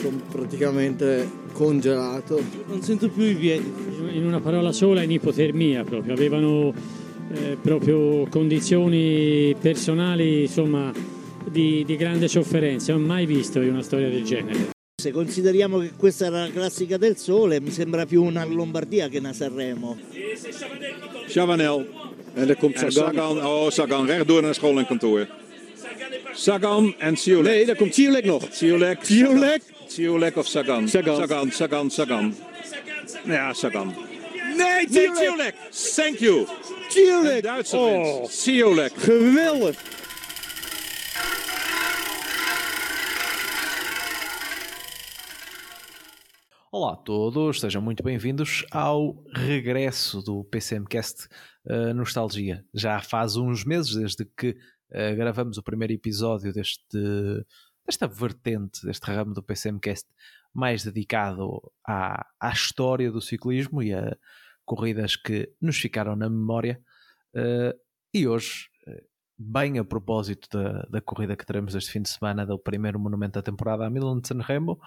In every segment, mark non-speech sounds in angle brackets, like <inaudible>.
sono praticamente congelato. Non sento più i piedi. In una parola sola, in ipotermia proprio. Avevano eh, proprio condizioni personali, insomma, di, di grande sofferenza. Non ho mai visto una storia del genere. Se consideriamo che questa era la classica del sole, mi sembra più una Lombardia che una Sanremo. Chavanel. En er komt En Sagan. Oh Sagan, rechtdoor naar school en kantoor. Sagan en Ciolek. Nee, daar komt Ciolek nog. Ciolek. Ciolek. Ciolek of Sagan? Sagan. Sagan, Sagan, Sagan. Ja, Sagan. Nee, Nee, Ciolek. Thank you. Ciolek. Duitse Oh. Ciolek. geweldig. Olá a todos, sejam muito bem-vindos ao regresso do PCMcast uh, Nostalgia. Já faz uns meses desde que uh, gravamos o primeiro episódio deste, desta vertente, deste ramo do PCMcast mais dedicado à, à história do ciclismo e a corridas que nos ficaram na memória. Uh, e hoje, bem a propósito da, da corrida que teremos este fim de semana, do primeiro monumento da temporada a Milan de Sanremo,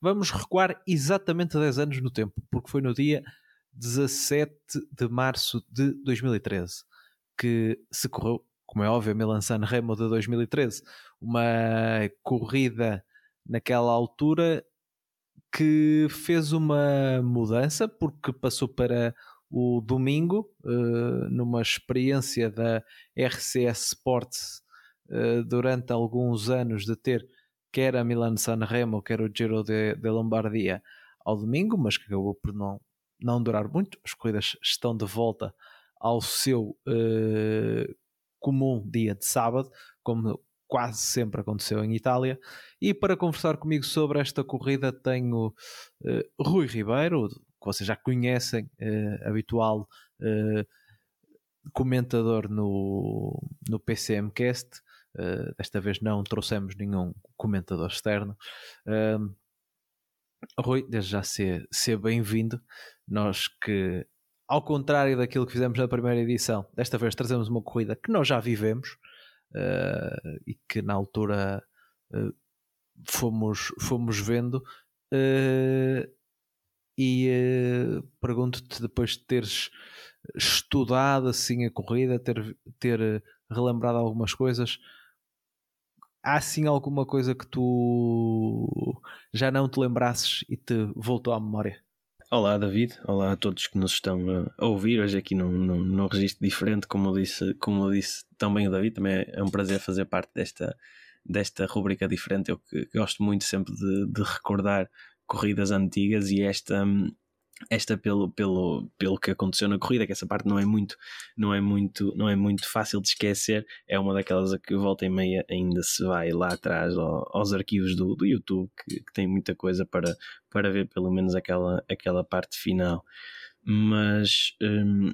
vamos recuar exatamente 10 anos no tempo, porque foi no dia 17 de março de 2013 que se correu, como é óbvio, a Milan Sanremo de 2013, uma corrida naquela altura que fez uma mudança porque passou para o domingo, uh, numa experiência da RCS Sports uh, durante alguns anos de ter quer a Milan Sanremo, quer o Giro de, de, Lombardia ao domingo, mas que acabou por não, não durar muito. As corridas estão de volta ao seu uh, comum dia de sábado, como quase sempre aconteceu em Itália. E para conversar comigo sobre esta corrida tenho Rui Ribeiro, que vocês já conhecem, uh, habitual uh, comentador no, no PCMcast. Uh, desta vez não trouxemos nenhum comentador externo. Rui, desde já ser, ser bem-vindo. Nós que, ao contrário daquilo que fizemos na primeira edição, desta vez trazemos uma corrida que nós já vivemos e que na altura fomos, fomos vendo e uh, pergunto-te depois de teres estudado assim a corrida, ter, ter relembrado algumas coisas, há assim alguma coisa que tu já não te lembrasses e te voltou à memória? Olá David, olá a todos que nos estão a ouvir. Hoje aqui num, num, num registro diferente, como disse, como disse também o David, também é um prazer fazer parte desta, desta rubrica diferente, eu que, que gosto muito sempre de, de recordar corridas antigas e esta esta pelo, pelo, pelo que aconteceu na corrida, que essa parte não é muito não é muito não é muito fácil de esquecer, é uma daquelas a que volta e meia ainda se vai lá atrás aos arquivos do, do YouTube que, que tem muita coisa para, para ver pelo menos aquela, aquela parte final. Mas hum,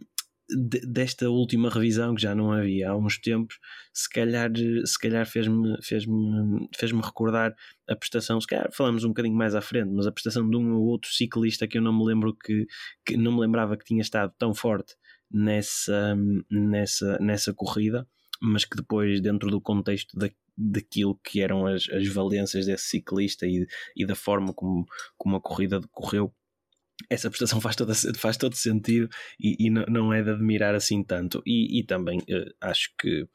desta última revisão que já não havia há uns tempos, se calhar, se calhar fez-me fez -me, fez -me recordar a prestação, se calhar falamos um bocadinho mais à frente, mas a prestação de um ou outro ciclista que eu não me lembro que, que não me lembrava que tinha estado tão forte nessa, nessa, nessa corrida, mas que depois, dentro do contexto da, daquilo que eram as, as valências desse ciclista e, e da forma como, como a corrida decorreu, essa prestação faz, toda, faz todo sentido e, e não, é de admirar assim tanto. E, e também uh, acho que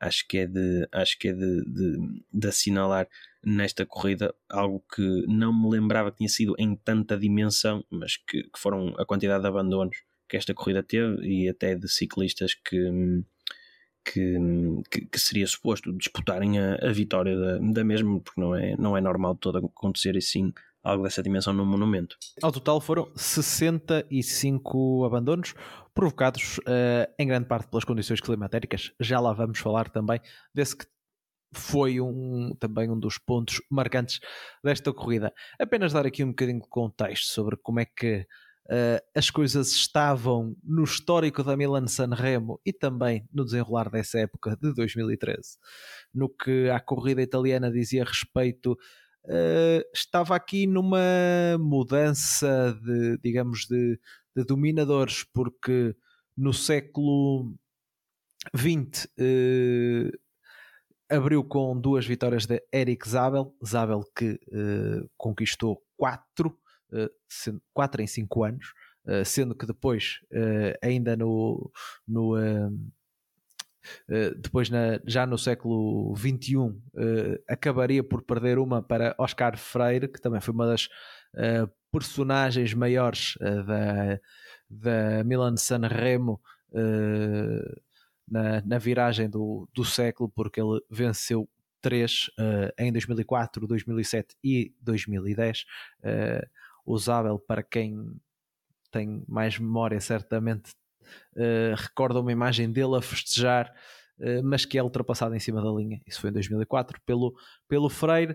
acho que é de, acho que é de, de, de, assinalar nesta corrida algo que não me lembrava que tinha sido em tanta dimensão, mas que, que foram a quantidade de abandonos que esta corrida teve e até de ciclistas que, que, que, que seria suposto disputarem a, a vitória da, da mesma, porque não é, não é normal todo acontecer assim algo dessa dimensão no monumento. Ao total foram 65 abandonos, provocados uh, em grande parte pelas condições climatéricas. Já lá vamos falar também desse que foi um, também um dos pontos marcantes desta corrida. Apenas dar aqui um bocadinho de contexto sobre como é que uh, as coisas estavam no histórico da Milan Sanremo e também no desenrolar dessa época de 2013. No que a corrida italiana dizia respeito Uh, estava aqui numa mudança de, digamos, de, de dominadores, porque no século XX uh, abriu com duas vitórias de Eric Zabel, Zabel que uh, conquistou quatro, uh, quatro em cinco anos, sendo que depois, ainda no, no depois na, já no século XXI acabaria por perder uma para Oscar Freire, que também foi uma das personagens maiores da, da Milan San Remo na, na viragem do, do século, porque ele venceu três uh, em 2004, 2007 e 2010. Uh, usável para quem tem mais memória, certamente uh, recorda uma imagem dele a festejar, uh, mas que é ultrapassado em cima da linha. Isso foi em 2004 pelo, pelo Freire,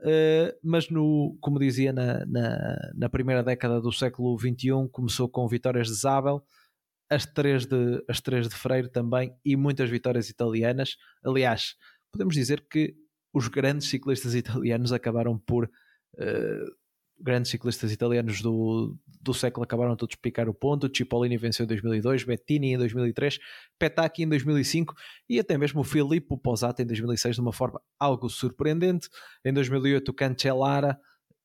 uh, mas no, como dizia, na, na, na, primeira década do século XXI começou com vitórias de Zabel as três de, as três de Freire também e muitas vitórias italianas. Aliás, podemos dizer que os grandes ciclistas italianos acabaram por. Uh, grandes ciclistas italianos do, do século acabaram todos picar o ponto. Cipollini venceu em 2002, Bettini em 2003, Petacchi em 2005 e até mesmo o Filippo Posati em 2006 de uma forma algo surpreendente. Em 2008, o Cancellara.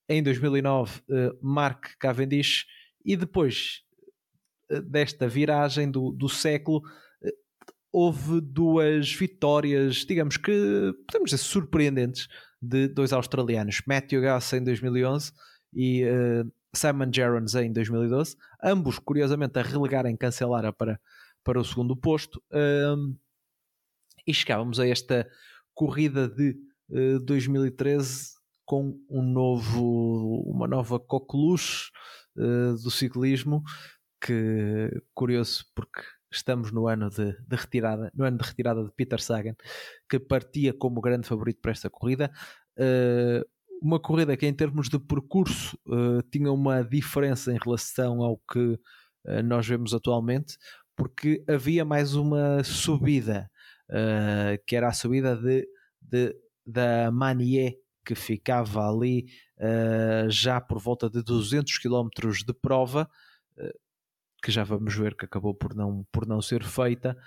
Em 2009, uh, eh, Mark Cavendish. E depois, desta viragem do, do século, eh, houve duas vitórias, digamos que podemos dizer surpreendentes, de dois australianos, Matthew Goss em 2011 e uh, Simon Gerrans em 2012, ambos curiosamente a relegarem Cancelara para, para o segundo posto. Uh, e chegávamos a esta corrida de uh, 2013 com um novo, uma nova coqueluche uh, do ciclismo, que curioso porque estamos no ano de, de, retirada, no ano de retirada de Peter Sagan, que partia como grande favorito para esta corrida. Uma corrida que em termos de percurso uh, tinha uma diferença em relação ao que uh, nós vemos atualmente, porque havia mais uma subida, que era a subida de, de da Manier, que ficava ali já por volta de 200 km de prova, que já vamos ver que acabou por não, por não ser feita,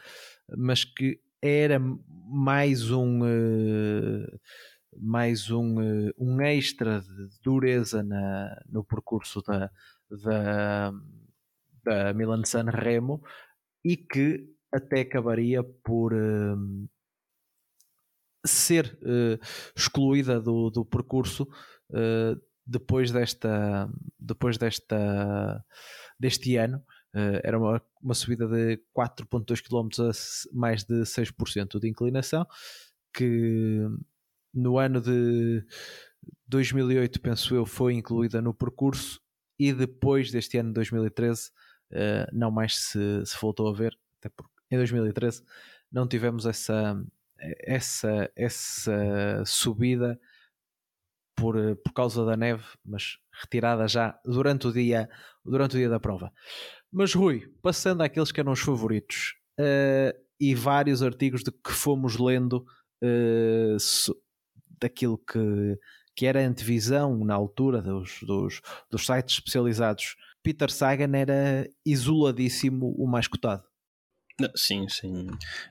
mas que era mais um uh, mais um, uh, um extra de dureza na, no percurso da, da, da Milan San Remo e que até acabaria por uh, ser excluída do, do percurso depois desta depois desta deste ano. Uh, era uma, uma subida de 4,2 km a mais de 6% de inclinação, que no ano de 2008, penso eu, foi incluída no percurso e depois deste ano de 2013 uh, eh, não mais se, se voltou a ver, até porque em 2013 não tivemos essa, essa, essa subida por, por causa da neve, mas retirada já durante o dia, durante o dia da prova. Mas Rui, passando àqueles que eram os favoritos uh, e vários artigos de que fomos lendo uh, daquilo que, que era a antevisão na altura dos, dos, dos sites especializados, Peter Sagan era isoladíssimo o mais cotado. Sim, sim.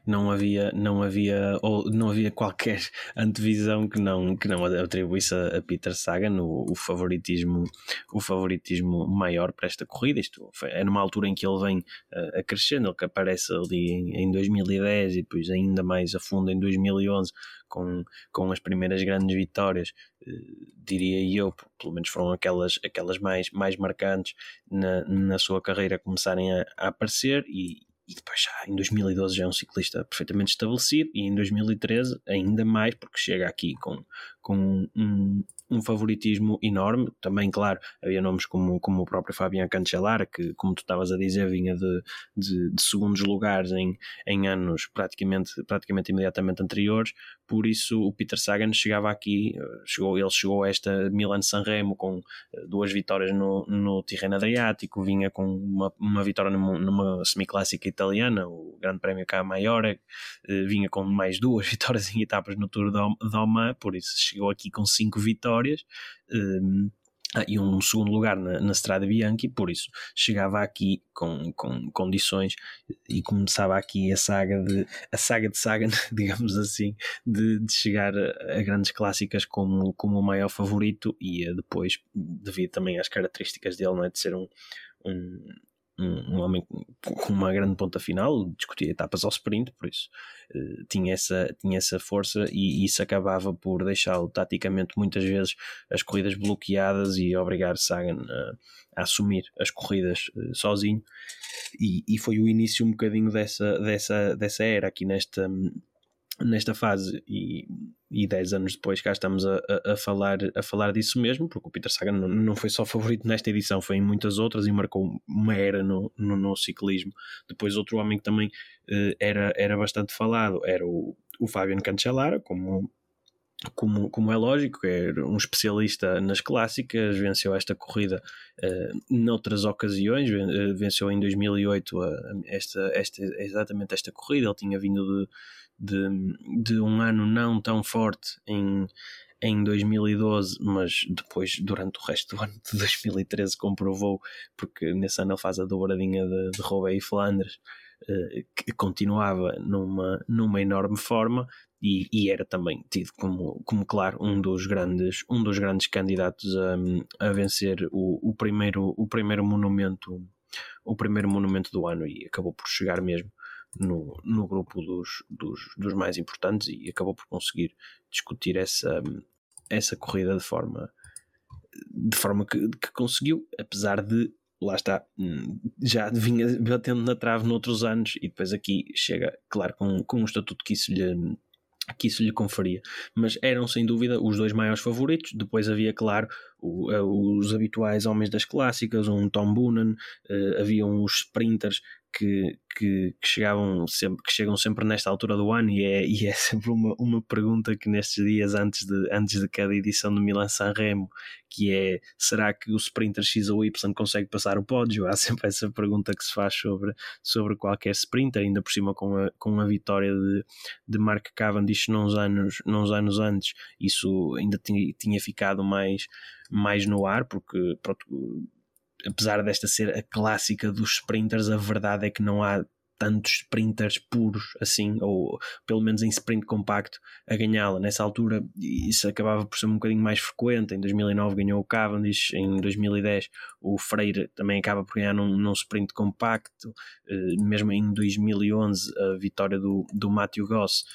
Não havia, não havia, ou não havia qualquer <laughs> antevisão que não, que não atribuísse a, Peter Sagan o, o, favoritismo, o favoritismo maior para esta corrida. Isto foi, é numa altura em que ele vem uh, a crescendo, ele que aparece ali em, em 2010 e depois ainda mais a fundo em 2011 com, com as primeiras grandes vitórias, uh, diria eu, pelo menos foram aquelas, aquelas mais, mais marcantes na, na sua carreira começarem a, a aparecer e, e depois já em 2012 já é um ciclista perfeitamente estabelecido e em 2013 ainda mais porque chega aqui com, com um, um favoritismo enorme. Também, claro, havia nomes como, como o próprio Fabian Cancellara, que, como tu estavas a dizer, vinha de, de, de, segundos lugares em, em anos praticamente, praticamente imediatamente anteriores. Por isso, o Peter Sagan chegava aqui, eh, chegou, ele chegou a esta Milan-San Remo com eh, duas vitórias no, no Tirreno Adriático, vinha com uma, uma vitória numa, numa semiclássica italiana, o Grande Prémio Cá Maior, eh, vinha com mais duas <laughs> vitórias em etapas no Tour de Oman, por isso chegou aqui com cinco vitórias. Um, ah, e um segundo lugar na, na Strada Bianchi, por isso chegava aqui com, com condições e começava aqui a saga de a saga de Sagan, <laughs> digamos assim, de, de chegar a, a, grandes clássicas como, como o maior favorito e depois, devido também às características dele, não é? de ser um, um um, um, homem com uma grande ponta final, discutia etapas ao sprint, por isso uh, tinha, essa, tinha essa força e isso acabava por deixá-lo taticamente muitas vezes as corridas bloqueadas e obrigar Sagan a, a assumir as corridas uh, sozinho. E, e, foi o início um bocadinho dessa, dessa, dessa era aqui nesta nesta fase. E, e 10 anos depois cá estamos a, a, a, falar, a falar disso mesmo, porque o Peter Sagan não, não foi só <laughs> favorito nesta edição, foi em muitas outras e marcou uma era no, no, no ciclismo. Depois outro homem que também uh, era, era bastante falado era o, o Fabian Cancellara, como, como, como é lógico, é um especialista nas clássicas, venceu esta corrida uh, noutras ocasiões, venceu em 2008 uh, esta, esta, exatamente esta corrida, ele tinha vindo de de, de um ano não tão forte em, em 2012, mas depois, durante o resto do ano de 2013, comprovou, porque nesse ano ele faz a dobradinha de, de Roubaix e Flandres, eh, que continuava numa, numa enorme forma e, e, era também tido como, como claro um dos grandes um dos grandes candidatos a, a vencer o, o primeiro o primeiro monumento o primeiro monumento do ano e acabou por chegar mesmo no, no grupo dos, dos, dos, mais importantes e acabou por conseguir discutir essa, essa corrida de forma de forma que, que conseguiu, apesar de lá está, hum, já vinha batendo na trave noutros anos e depois aqui chega, claro, com, com um estatuto que isso lhe que isso lhe conferia, mas eram sem dúvida os dois maiores favoritos. Depois havia, claro, o, eh, os habituais homens das clássicas, um Tom Boonen, uh, havia uns sprinters que, que, que, chegavam sempre, que chegam sempre nesta altura do ano e é, e é <laughs> sempre uma, uma pergunta que nestes dias antes de, antes de cada edição do Milan San Remo que é, será que o sprinter X ou Y consegue passar o pódio? <laughs> Há sempre essa pergunta que se faz sobre, sobre qualquer sprinter, ainda por cima com a, com a vitória de, de Mark Cavendish nos anos, nos anos antes, isso ainda tinha, tinha ficado mais, mais no ar, porque pronto, apesar desta ser a clássica dos sprinters, a verdade é que não há tantos sprinters puros assim, ou pelo menos em sprint compacto, a ganhá-la. Nessa altura, isso acabava por ser um bocadinho mais frequente. Em 2009 ganhou o Cavendish, em 2010 o Freire também acaba por ganhar num, num sprint compacto, eh, mesmo em 2011 a vitória do, do Matthew Goss.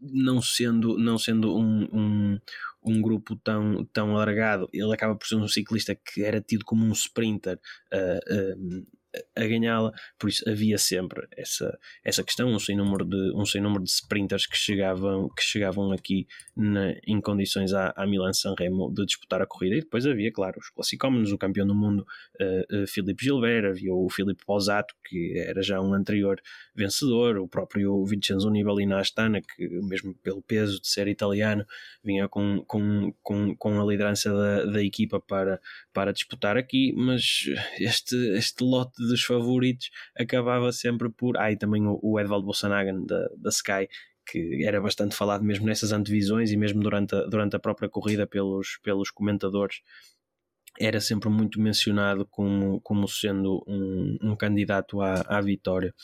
Não sendo, não sendo um, um, um grupo tão, tão alargado, ele acaba por ser um ciclista que era tido como um sprinter uh, uh, a ganhá-la, por isso havia sempre essa, essa questão, um sem número de, um sem número de sprinters que chegavam, que chegavam aqui na, em condições à, à Milan San Remo de disputar a corrida, e depois havia, claro, os classicómenos, o campeão do mundo uh, uh, Filipe Gilbert, havia o Filipe Posato, que era já um anterior vencedor, o próprio Vincenzo Nibali na Astana, que mesmo pelo peso de ser italiano, vinha com, com, com, com a liderança da, da equipa para, para disputar aqui, mas este, este lote dos favoritos acabava sempre por. Ah, e também o, Edvaldo Bolsanagan da, da Sky, que era bastante falado mesmo nessas antevisões e mesmo durante a, durante a própria corrida pelos, pelos comentadores. Era sempre muito mencionado como, como sendo um, um candidato à, à vitória.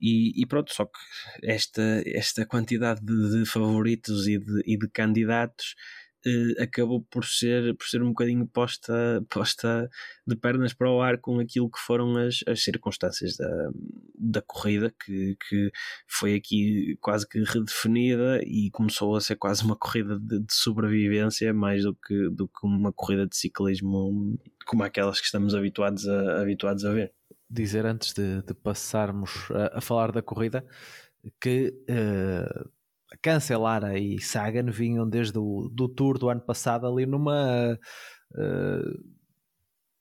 E, e, pronto, só que esta, esta quantidade de, de favoritos e de, e de candidatos uh, acabou por ser, por ser um bocadinho posta, posta de pernas para o ar com aquilo que foram as, as circunstâncias da, da corrida, que, que foi aqui quase que redefinida e começou a ser quase uma corrida de, de sobrevivência mais do que, do que uma corrida de ciclismo como aquelas que estamos habituados a, habituados a ver. Dizer antes de, de passarmos a, a, falar da corrida que uh, Cancelara e Sagan vinham desde o do Tour do ano passado ali numa uh,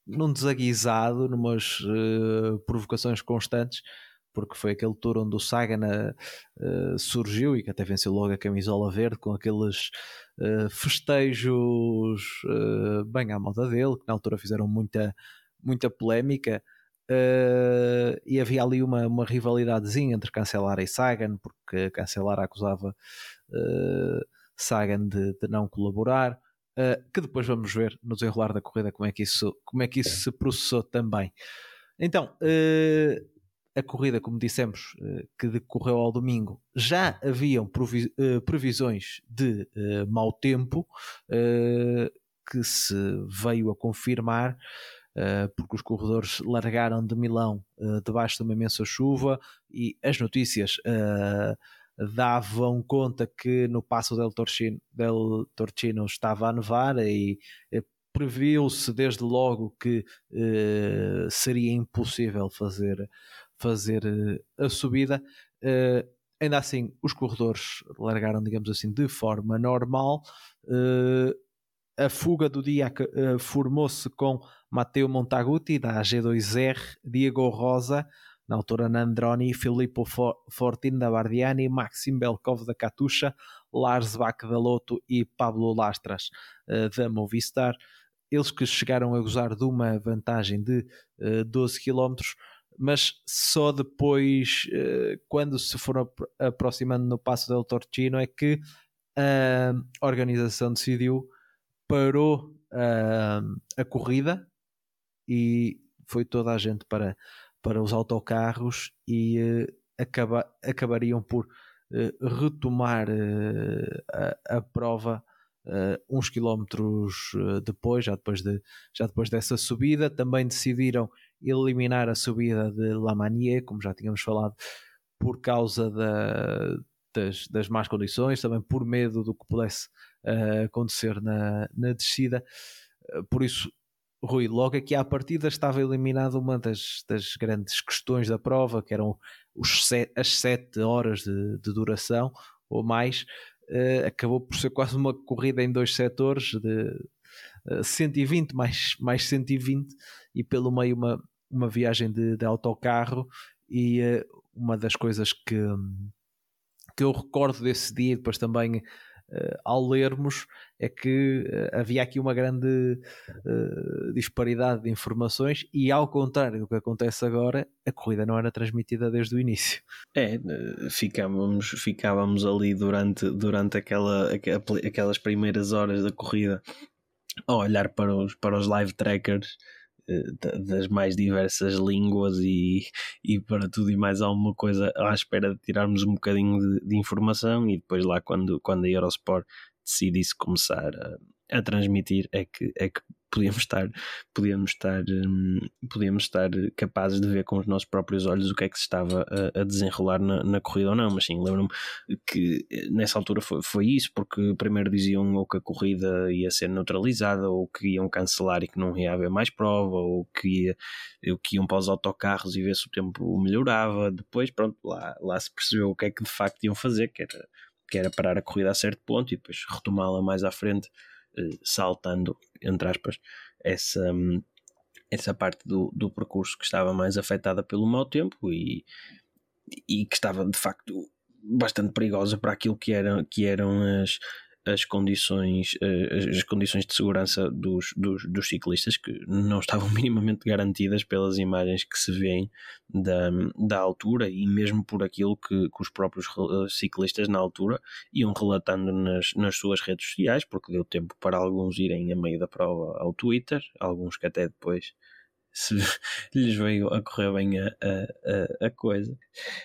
num desaguisado, numas uh, provocações constantes, porque foi aquele tour onde o Sagan uh, surgiu e que até venceu logo a camisola verde com aqueles festejos bem à moda dele, que na altura fizeram muita, muita polémica. Uh, e havia ali uma, uma rivalidadezinha entre Cancelara e Sagan, porque Cancelara acusava uh, Sagan de, de, não colaborar. uh, que depois vamos ver no desenrolar da corrida como é que isso, como é que isso se processou também. Então, a corrida, como dissemos, que decorreu ao domingo, já haviam previ previsões de mau tempo que se veio a confirmar. Porque os corredores largaram de Milão debaixo de uma imensa chuva e as notícias davam conta que no Passo del Torcino, del Torcino estava a nevar e eh, previu-se desde logo que eh, seria impossível fazer, fazer eh, a subida. Eh, ainda assim, os corredores largaram, digamos assim, de forma normal. Eh, a fuga do dia eh, formou-se com Matteo Montaguti, da G2R, Diego Rosa, na altura Nandroni, Filippo Fortin da Bardiani, Maxim Belkov da Katusha, Lars Bach da Loto e Pablo Lastras uh, da Movistar. Eles que chegaram a gozar de uma vantagem de uh, 12 km, mas só depois, uh, quando se foram aproximando no Passo del Torcino, é que a organização decidiu, parou a corrida e foi toda a gente para para os autocarros e uh, acaba, acabariam por uh, retomar uh, a, a, prova uns quilómetros depois, já depois, de, já depois dessa subida. Também decidiram eliminar a subida de La Manier, como já tínhamos falado, por causa da, das, das más condições, também por medo do que pudesse acontecer na, na descida. Por isso, Rui, logo aqui à partida estava eliminada uma das, das grandes questões da prova, que eram set, as sete horas de, de duração ou mais. Uh, acabou por ser quase uma corrida em dois setores de uh, eh, 120 mais, mais 120 e pelo meio uma, uma viagem de, de autocarro e uh, uma das coisas que, que eu recordo desse dia, depois também ao lermos é que uh, havia aqui uma grande uh, disparidade de informações e ao contrário do que acontece agora, a corrida não era transmitida desde o início. É, ficávamos, ficávamos ali durante, durante aquela, aquelas primeiras horas da corrida a olhar para os, para os live trackers das mais diversas línguas e, e para tudo e mais alguma coisa à espera de tirarmos um bocadinho de, de informação e depois lá quando, quando a Eurosport decidisse começar a, a transmitir é que, é que podíamos estar, podíamos estar, um, podíamos estar capazes de ver com os nossos próprios olhos o que é que se estava a, a desenrolar na, na, corrida ou não. Mas sim, lembro-me que eh, nessa altura foi, foi isso, porque primeiro diziam ou que a corrida ia ser neutralizada, ou que iam cancelar e que não ia haver mais prova, ou que, ia, que iam para os autocarros e ver se o tempo melhorava. Depois, pronto, lá, lá se percebeu o que é que de facto iam fazer, que era, que era parar a corrida a certo ponto e depois retomá-la mais à frente eh, saltando, entre aspas, essa, hum, essa parte do, do percurso que estava mais afetada pelo mau tempo e, e que estava de facto bastante perigosa para aquilo que eram, que eram as, as condições, eh, as condições de segurança dos, dos, dos, ciclistas que não estavam <laughs> minimamente garantidas pelas imagens que se vêem da, da altura e mesmo por aquilo que, que os próprios ciclistas na altura iam relatando nas, nas suas redes sociais, porque deu tempo para alguns irem a meio da prova ao Twitter, alguns que até depois se <laughs> lhes veio a correr bem a, a, a coisa.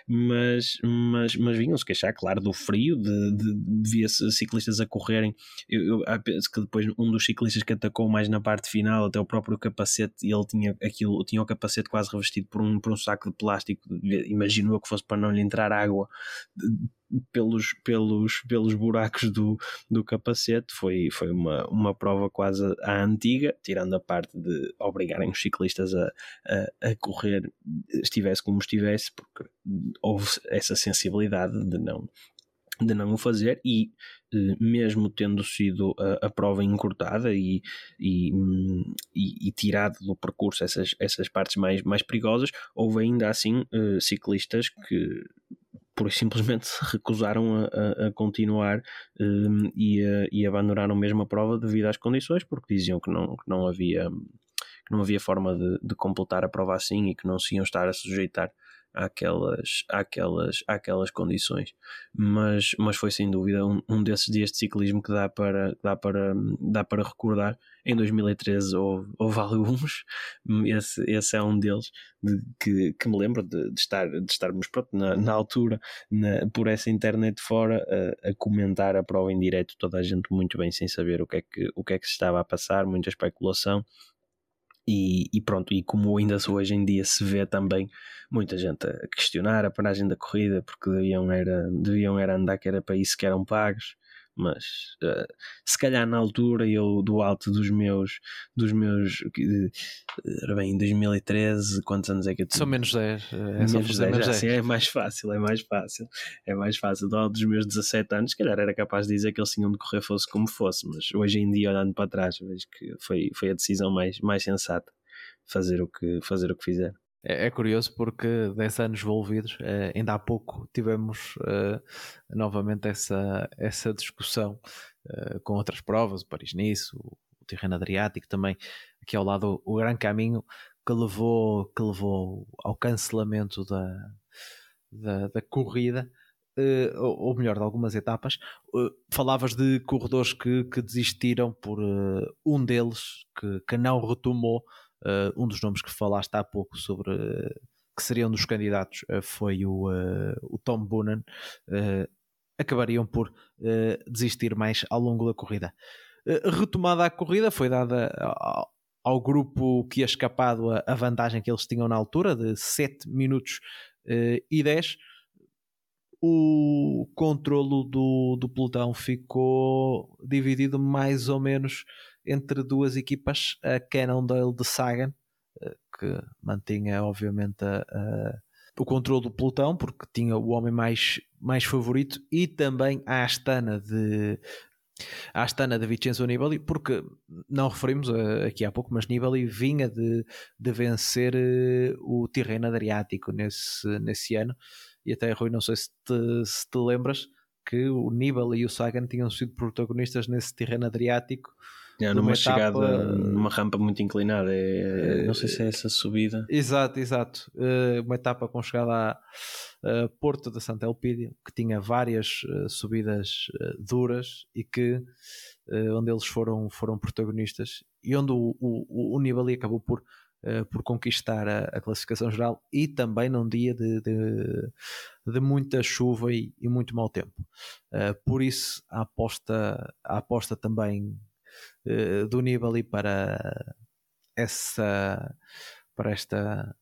Mas, mas, mas vinham-se queixar, claro, do frio, de, de, via-se ciclistas a correrem. Eu, eu penso que depois um dos ciclistas que atacou mais na parte final, até o próprio capacete, ele tinha aquilo, tinha o capacete quase revestido por um, por um saco de plástico. Imagino que fosse para não lhe entrar água pelos, pelos, pelos buracos do, do capacete. Foi, foi uma, uma prova quase à antiga, tirando a parte de obrigarem os ciclistas a, a, a correr, estivesse como estivesse, porque houve essa sensibilidade de não, de não o fazer e eh, mesmo tendo sido a, a prova encurtada e, e, e, e, tirado do percurso essas, essas partes mais, mais perigosas, houve ainda assim uh, ciclistas que por simplesmente se recusaram a, a, a continuar um, e, a, e abandonaram mesmo a prova devido às condições, porque diziam que não, que não havia que não havia forma de, de completar a prova assim e que não se iam estar a sujeitar àquelas, àquelas, àquelas condições. Mas, mas foi sem dúvida um, um desses dias de ciclismo que dá para, dá para, dá para recordar. Em 2013 houve, houve <laughs> alguns, esse, esse é um deles de, que, que me lembro de, de, estar, de estarmos pronto, na, na altura, na, por essa internet fora, a, a, comentar a prova em direto, toda a gente muito bem sem saber o que é que, o que, é que se estava a passar, muita especulação. E, e, pronto, e como ainda hoje em dia se vê também muita gente a questionar a paragem da corrida porque deviam era, deviam era andar que era para isso que eram pagos mas uh, se calhar na altura eu do alto dos meus dos meus uh, bem, em 2013 quantos anos é que eu tinha? São menos 10 é menos 10, menos 10. Assim, é mais fácil, é mais fácil é mais fácil, do alto dos meus 17 anos se calhar era capaz de dizer que eles tinham de correr fosse como fosse, mas hoje em dia olhando para trás vejo que foi, foi a decisão mais, mais sensata fazer o que, fazer o que fizeram é, é, curioso porque 10 anos envolvidos, eh, ainda há pouco tivemos uh, novamente essa, essa discussão uh, com outras provas, o Paris-Nice, o, o Terreno Adriático também, aqui ao lado o Gran Caminho, que levou, que levou ao cancelamento da, da, da corrida. Uh, ou, ou, melhor, de algumas etapas, uh, falavas de corredores que, que desistiram por uh, um deles que, que não retomou Uh, um dos nomes que falaste há pouco sobre uh, que seriam um dos candidatos uh, foi o, o Tom Boonen. acabariam por desistir mais ao longo da corrida. retomada a corrida, foi dada ao, ao grupo que ia escapado a, a, vantagem que eles tinham na altura de 7 minutos e 10 o controlo do, do pelotão ficou dividido mais ou menos entre duas equipas, a Cannondale de Sagan, eh, que mantinha obviamente a, a, o controle do pelotão, porque tinha o homem mais, mais favorito, e também a Astana de Astana de Vincenzo Nibali, porque não referimos aqui há pouco, mas Nibali vinha de, de vencer eh, o Tirreno Adriático nesse, nesse ano, e até Rui, não sei se te, se te lembras que o Nibali e o Sagan tinham sido protagonistas nesse Tirreno Adriático é, numa etapa... chegada, numa rampa muito inclinada, é, não sei se é essa subida. Exato, exato. Uh, uma etapa com chegada a Porto da Santa Elpídio, que tinha várias subidas duras e que onde eles foram, foram protagonistas e onde o, o, o Nibali acabou por, por conquistar a, a, classificação geral e também num dia de, de, de muita chuva e, e, muito mau tempo. por isso a aposta, a aposta também uh, do Nibali para essa para esta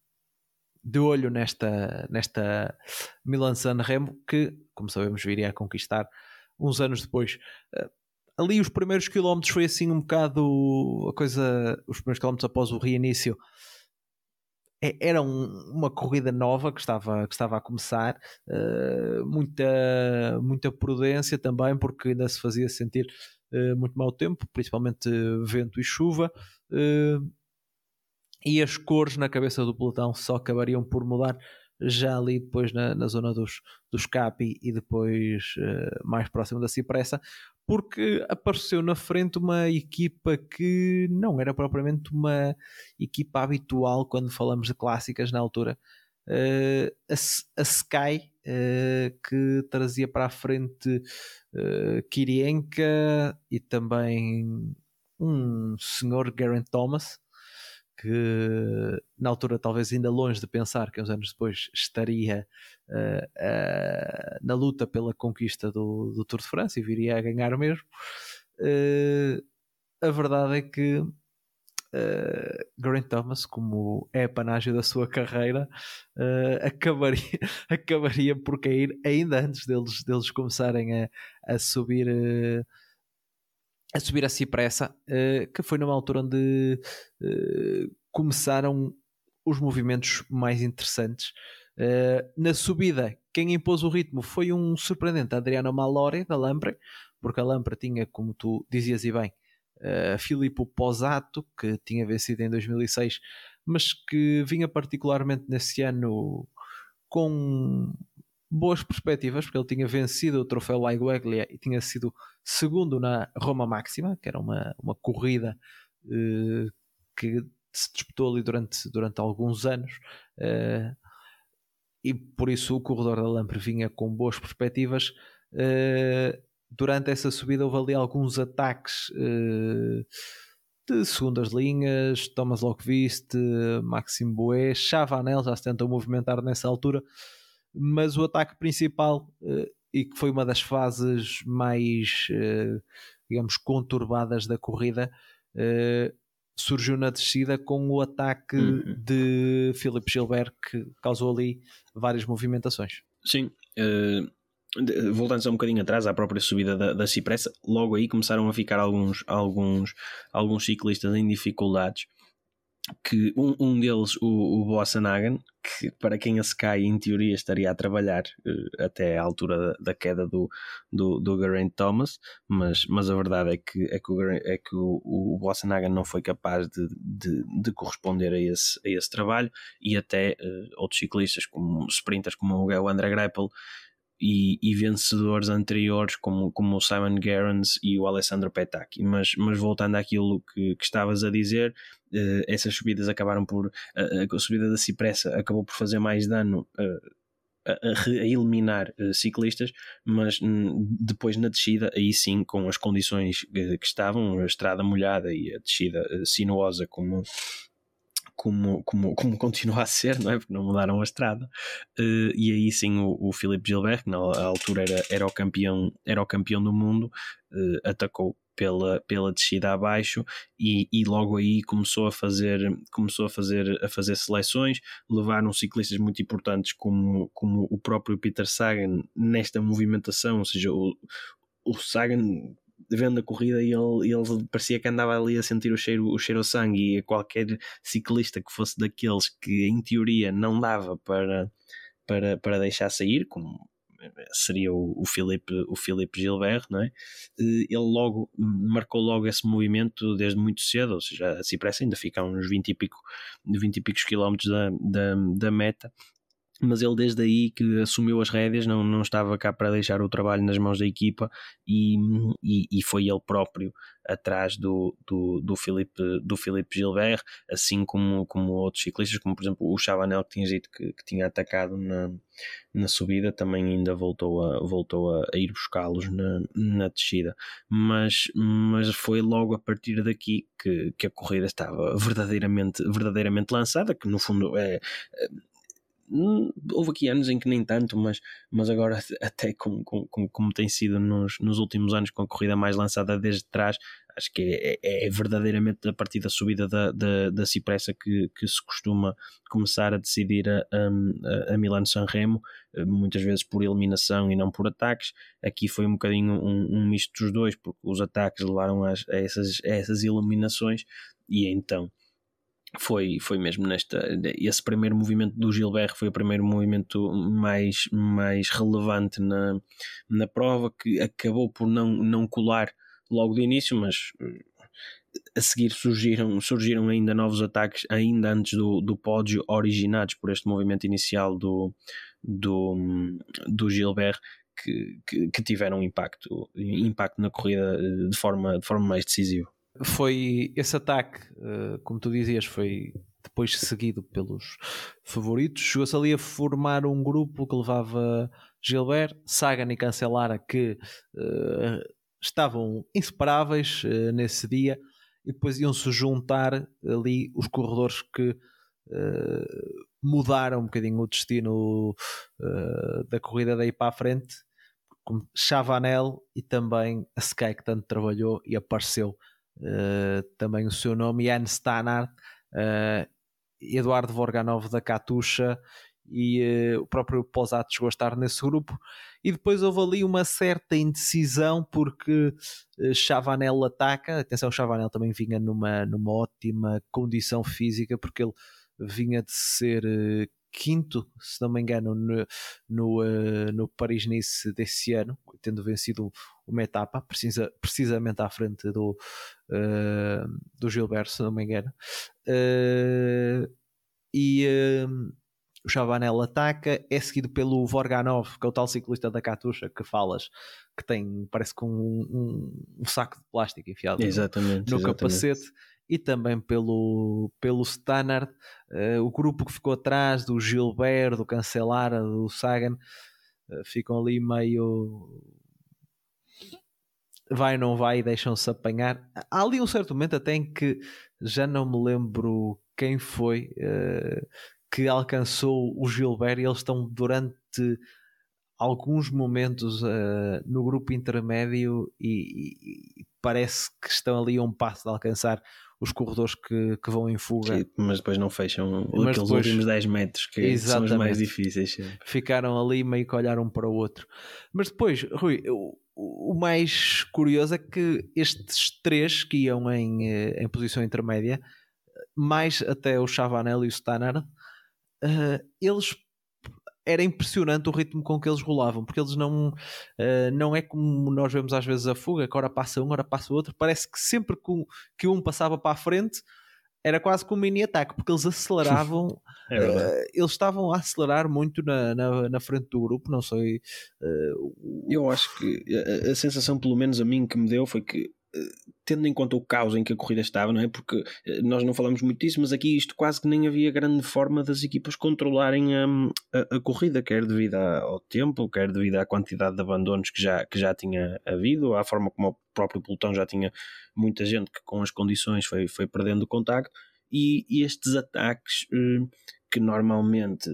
de olho nesta nesta Milan San Remo que como sabemos viria a conquistar uns anos depois. Uh, ali os primeiros quilómetros foi assim um bocado a coisa os primeiros quilómetros após o reinício é, era um, uma corrida nova que estava, que estava a começar, uh, muita, muita prudência também, porque ainda se fazia sentir muito mau tempo, principalmente vento e chuva, uh, e as cores na cabeça do pelotão só acabariam por mudar já ali depois na, na zona dos, dos Capi e depois mais próximo da Cipressa, porque apareceu na frente uma equipa que não era propriamente uma equipa habitual quando falamos de clássicas na altura. Uh, a, a, Sky, que trazia para a frente uh, Kirienka e também um senhor Geraint Thomas, que na altura talvez ainda longe de pensar que uns anos depois estaria uh, uh, na luta pela conquista do, do, Tour de França e viria a ganhar mesmo. Uh, a verdade é que uh, Grant Thomas, como é a panágio da sua carreira, acabaria, <laughs> acabaria por cair ainda antes deles, deles começarem a, a subir a subir a Cipressa, uh, que foi numa altura onde uh, começaram os movimentos mais interessantes. Uh, na subida, quem impôs o ritmo foi um surpreendente Adriano Malori da Lampre, porque a Lampre tinha, como tu dizias e bem, uh, Filippo Posato, que tinha vencido em 2006, mas que vinha particularmente nesse ano com boas perspectivas, porque ele tinha vencido o troféu Laigueglia e tinha sido segundo na Roma Máxima, que era uma, uma corrida uh, que se disputou ali durante, durante alguns anos. Uh, e por isso o corredor da Lampre vinha com boas perspectivas. Uh, durante essa subida houve ali alguns ataques uh, de segundas linhas, Thomas Lockvist, Maxime Boé, Chavanel já se tentou movimentar nessa altura, mas o ataque principal uh, e que foi uma das fases mais, digamos, conturbadas da corrida, surgiu na descida com o ataque uhum. de Philip Gilbert que causou ali várias movimentações. Sim, uh, voltando um bocadinho atrás à própria subida da, da Cipressa, logo aí começaram a ficar alguns, alguns, alguns ciclistas em dificuldades que um, um deles, o, o Bossanagan, que para quem a Sky em teoria estaria a trabalhar uh, até à altura da, da, queda do, do, do Geraint Thomas, mas, mas a verdade é que, é que, o, é que o, o Bossanagan não foi capaz de, de, de, corresponder a esse, a esse trabalho e até uh, outros ciclistas, como sprinters como o André Greipel, e, e, vencedores anteriores como, como o Simon Gerrans e o Alessandro Petacchi. Mas, mas voltando àquilo que, que estavas a dizer, uh, essas subidas acabaram por. Uh, a subida da Cipressa acabou por fazer mais dano. A, a, eliminar uh, ciclistas, mas hum, depois na descida, aí sim, com as condições que, que estavam, a estrada molhada e a descida uh, sinuosa, como, como, como, como continua a ser, não é? Porque não mudaram a estrada. Uh, e aí sim o, o Philippe Gilbert, que na altura era, era, o, campeão, era o campeão do mundo, uh, atacou pela, pela descida abaixo e, e logo aí começou a fazer começou a fazer a fazer seleções levaram ciclistas muito importantes como, como o próprio Peter Sagan nesta movimentação ou seja o, o Sagan vendo a corrida e ele, ele parecia que andava ali a sentir o cheiro, o cheiro ao sangue e qualquer ciclista que fosse daqueles que em teoria não dava para, para, para deixar sair, como seria o, o Filipe o Filipe Gilbert, não é? Eh, ele logo marcou logo esse movimento desde muito cedo, ou seja, a Cipressa ainda fica a uns 20 e pico, 20 e picos quilómetros da, da, da meta mas ele desde aí que assumiu as rédeas não, não estava cá para deixar o trabalho nas mãos da equipa e, e, e foi ele próprio atrás do, do, do, do Filipe Gilbert, assim como, como outros ciclistas, como por exemplo o Chavanel que tinha dito que, que tinha atacado na, na subida, também ainda voltou a, voltou a, ir buscá-los na, na descida, mas, mas foi logo a partir daqui que, que a corrida estava verdadeiramente, verdadeiramente lançada, que no fundo é houve aqui anos em que nem tanto, mas, mas agora <laughs> até como, como, como tem sido nos, nos últimos anos com a corrida mais lançada desde trás, acho que é, é, é verdadeiramente a partir da subida da, da, da Cipressa que, que se costuma começar a decidir a, a, a Milano Sanremo, eh, muitas vezes por eliminação e não por ataques. Aqui foi um bocadinho um, um misto dos dois, porque os ataques levaram a, a essas, a essas eliminações e então foi, foi mesmo nesta. Esse primeiro movimento do Gilbert foi o primeiro movimento mais, mais relevante na, na prova, que acabou por não, não colar logo de início, mas eh, a seguir surgiram, surgiram ainda novos ataques, ainda antes do, do pódio, originados por este movimento inicial do, do, do Gilbert. Que, que, que tiveram impacto, impacto na corrida eh, de forma, de forma mais decisiva foi esse ataque, uh, como tu dizias, foi depois seguido pelos favoritos. Chegou-se ali a formar um grupo que levava Gilbert, Sagan e Cancelara, que uh, estavam inseparáveis uh, nesse dia, e depois iam-se juntar ali os corredores que mudaram um bocadinho o destino da corrida daí para a frente, como Chavanel e também a Sky que tanto trabalhou e apareceu uh, também o seu nome, Jan Stannard, uh, Eduardo Vorganov da Katusha e uh, o próprio Posat chegou a estar nesse grupo. E depois houve ali uma certa indecisão porque Chavanel ataca. Atenção, Chavanel também vinha numa, numa ótima condição física porque ele vinha de ser quinto, se não me engano, no, no, uh, no Paris-Nice desse ano, tendo vencido uma etapa, precisa, precisamente à frente do, uh, do Gilberto, se não me engano. Uh, e o Chavanel ataca, é seguido pelo Vorganov, que é o tal ciclista da Katusha que falas, que tem, parece com um, um, um saco de plástico enfiado exatamente, no, exatamente. capacete e também pelo, pelo Stannard. Uh, o grupo que ficou atrás do Gilberto, do Cancelara, do Sagan, uh, ficam ali meio vai não vai e deixam-se apanhar. Há ali um certo momento até em que já não me lembro quem foi uh, que alcançou o Gilberto e eles estão durante alguns momentos uh, no grupo intermédio e, e, parece que estão ali a um passo de alcançar os corredores que, que vão em fuga. Sim, mas depois não fecham mas aqueles depois, últimos 10 metros que exatamente, são os mais difíceis. Ficaram ali meio que olharam um para o outro. Mas depois, Rui, o, o mais curioso é que estes três que iam em, eh, em posição intermédia, mais até o Chavanel e o Stannard, uh, eles era impressionante o ritmo com que eles rolavam, porque eles não, uh, não é como nós vemos às vezes a fuga, que ora passa um, ora passa o outro, parece que sempre que um, que um passava para a frente era quase como um mini ataque, porque eles aceleravam, <laughs> é uh, eles estavam a acelerar muito na, na, na frente do grupo, não sei. Uh, Eu acho que a, a, sensação, pelo menos a mim, que me deu foi que tendo em conta o caos em que a corrida estava, não é? Porque eh, nós não falamos muito disso, mas aqui isto quase que nem havia grande forma das equipas controlarem a, a, a corrida, quer devido ao tempo, quer devido à quantidade de abandonos que já, que já tinha havido, à forma como o próprio pelotão já tinha muita gente que com as condições foi, foi perdendo o contacto, e, e estes ataques eh, que normalmente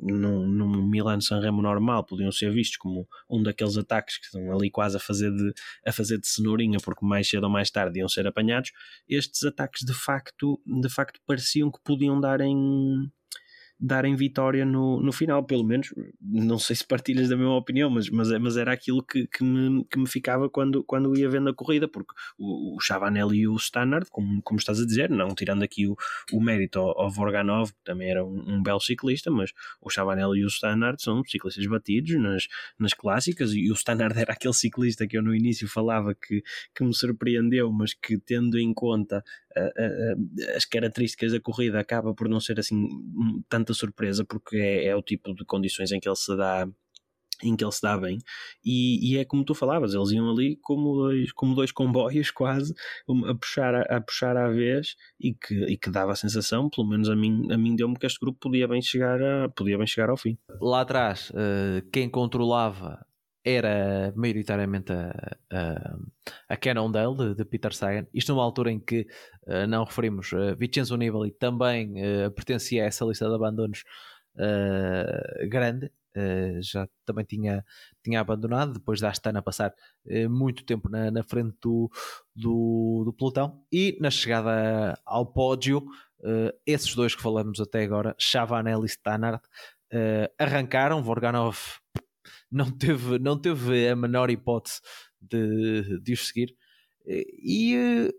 num, num Milan Sanremo normal podiam ser vistos como um daqueles ataques que estão ali quase a fazer de, a fazer de cenourinha porque mais cedo ou mais tarde iam ser apanhados. Estes ataques de facto de facto pareciam que podiam dar em darem vitória no, no final, pelo menos. Não sei se partilhas da mesma opinião, mas, mas, mas era aquilo que, que, me, que me ficava quando, quando ia vendo a corrida, porque o, o Chavanel e o Stannard, como, como estás a dizer, não tirando aqui o, o mérito ao, ao Vorganov, que também era um, um belo ciclista, mas o Chavanel e o Stannard são ciclistas batidos nas, nas clássicas, e o Stannard era aquele ciclista que eu no início falava que, que me surpreendeu, mas que tendo em conta as características da corrida acaba por não ser assim tanta surpresa porque é, é o tipo de condições em que ele se dá em que ele se dá bem e, e, é como tu falavas, eles iam ali como dois, como dois comboios <laughs> quase a puxar a, a puxar à vez e que, e que dava a sensação, pelo menos a mim, a mim deu-me que este grupo podia bem chegar a, podia bem chegar ao fim. Lá atrás, uh, quem controlava era maioritariamente a, a, a de, de, Peter Sagan. Isto numa altura em que uh, não referimos uh, Vincenzo Nibali também uh, pertencia a essa lista de abandonos uh, grande. já também tinha, tinha abandonado depois da Astana passar muito tempo na, na frente do, do, do, pelotão e na chegada ao pódio esses dois que falamos até agora Chavanel e Stannard arrancaram, Vorganov não teve, não teve a menor hipótese de, de os seguir. E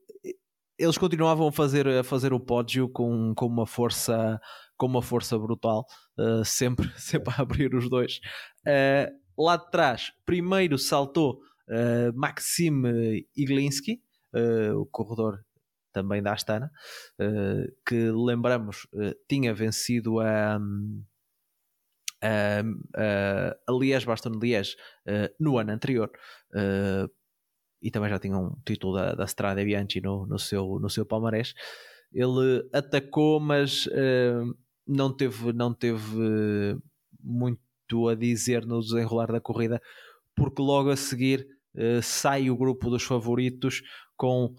eles continuavam a fazer, a fazer o pódio com, com uma força com uma força brutal, uh, sempre, <laughs> sempre a abrir os dois. Uh, lá de trás, primeiro saltou uh, Maxim Iglinski, o corredor também da Astana, que lembramos tinha vencido a. Um, uh, uh, a Liège-Bastogne-Liège uh, no ano anterior uh, e também já tinha um título da, da Strada Bianchi no, no, seu, no seu palmarés. Ele atacou, mas uh, não teve, não teve muito a dizer no desenrolar da corrida, porque logo a seguir uh, sai o grupo dos favoritos com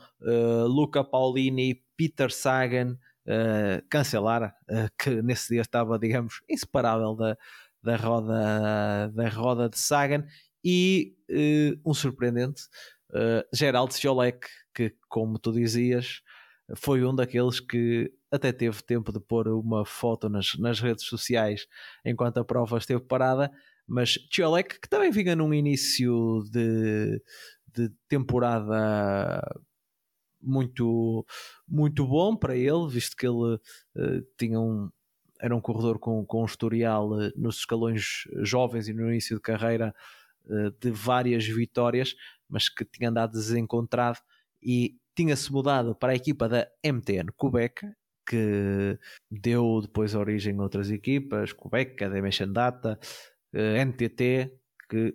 Luca Paulini, Peter Sagan, uh, cancelar, uh, que nesse dia estava, digamos, inseparável da, da, roda, da roda de Sagan, e uh, um surpreendente, uh, Gerald Jolek, que, como tu dizias, foi um daqueles que até teve tempo de pôr uma foto nas, nas redes sociais enquanto a prova esteve parada, mas Ciolek, que também vinha num início de, de temporada muito, muito bom para ele, visto que ele uh, tinha um, era um corredor com, com um historial uh, nos escalões jovens e no início de carreira uh, de várias vitórias, mas que tinha andado desencontrado e tinha-se mudado para a equipa da MTN Quebec, que deu depois origem a outras equipas, Quebec, Dimension Data, NTT, que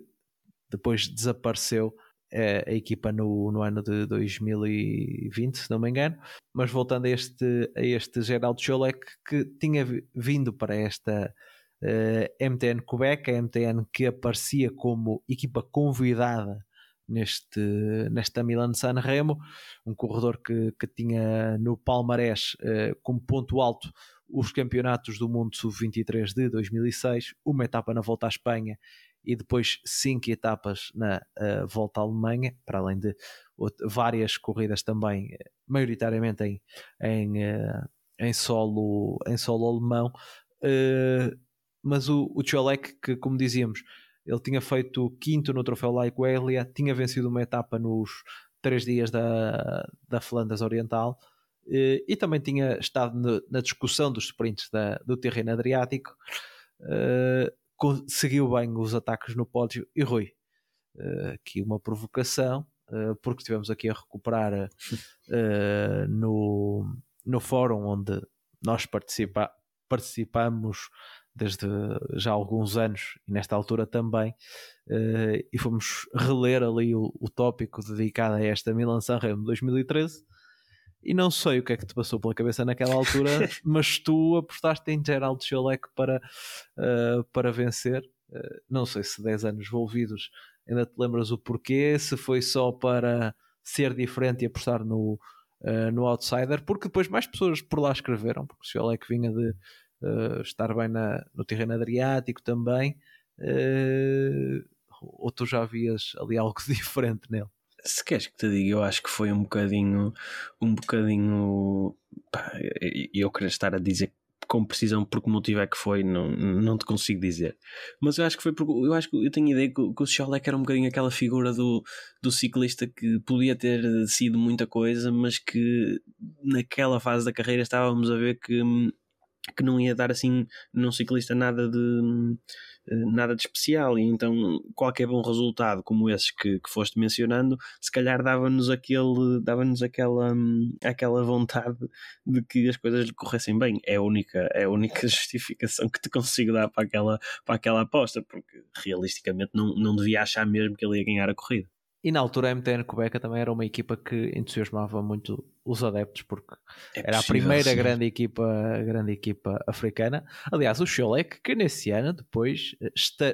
depois desapareceu a, equipa no, no ano de 2020, se não me engano. Mas voltando a este, a este Geraldo Cholek que tinha vindo para esta uh, eh, MTN Quebec, a MTN que aparecia como equipa convidada neste, nesta Milan San Remo, um corredor que, que tinha no palmarés uh, como ponto alto os campeonatos do mundo sub-23 de 2006, uma etapa na volta à Espanha e depois cinco etapas na uh, volta à Alemanha, para além de várias corridas também, eh, maioritariamente em, em, uh, em, solo, em solo alemão. Uh, mas o, o Cholek, que como dizíamos, ele tinha feito quinto no troféu Like Elia, tinha vencido uma etapa nos três dias da, da Flandres Oriental e também tinha estado na discussão dos sprints da, do terreno Adriático conseguiu bem os ataques no pódio. E Rui, uh, aqui uma provocação, uh, porque estivemos aqui a recuperar uh, <laughs> no, no fórum onde nós participa, participamos desde já alguns anos e nesta altura também, e fomos reler ali o, o tópico dedicado a esta Milan Sanremo 2013 e não sei o que é que te passou pela cabeça naquela altura, <laughs> mas tu apostaste em Gerald Cholek para, uh, para vencer. Uh, não sei se 10 anos envolvidos ainda te lembras o porquê, se foi só para ser diferente e apostar no, uh, no Outsider, porque depois mais pessoas por lá escreveram, porque o Cholek vinha de estar bem na, no terreno Adriático também, ou tu já vias ali algo <laughs> diferente nele? Se queres que te diga, eu acho que foi um bocadinho, um bocadinho, pá, eu queria estar a dizer com precisão por que motivo é que foi, não, não te consigo dizer. Mas eu acho que foi porque eu acho que eu tenho a ideia que, que o Scholek era um bocadinho aquela figura do, do ciclista que podia ter sido muita coisa, mas que naquela fase da carreira estávamos a ver que, que não ia dar assim num ciclista nada de nada de especial, e então qualquer bom resultado como esses que, que foste mencionando, se calhar dava-nos aquele, dava-nos aquela, aquela vontade de que as coisas lhe corressem bem. É a única, é a única <laughs> justificação que te consigo dar para aquela, para aquela aposta, porque realisticamente não, não devia achar mesmo que ele ia ganhar a corrida. E na altura a MTN Quebec também era uma equipa que entusiasmava muito os adeptos, porque é era a primeira grande equipa, grande equipa africana. Aliás, o Scholek, que nesse ano depois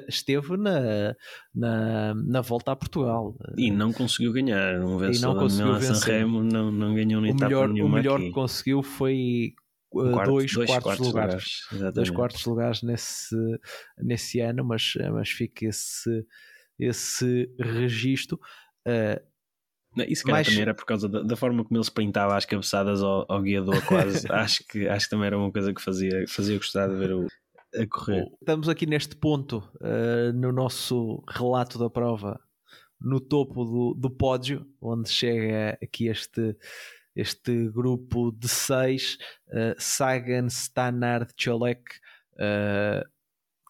esteve na, na, na volta a Portugal. E não conseguiu ganhar, não venceu e não conseguiu vencer. Remo, não, não ganhou nem o melhor, O melhor aqui. que conseguiu foi uh, quarto, dois, dois, quartos, quartos lugares, lugares dois quartos lugares nesse, nesse ano, mas, mas fica esse, esse registro. Uh, não, isso mas... também era por causa da, da, forma como ele se printava as cabeçadas ao, ao guiador, quase. <laughs> acho, que, acho que também era uma coisa que fazia, fazia gostar de ver o, a correr. Estamos aqui neste ponto, uh, no nosso relato da prova, no topo do, do pódio, onde chega aqui este, este grupo de seis: uh, Sagan, Stannard, Cholek, uh,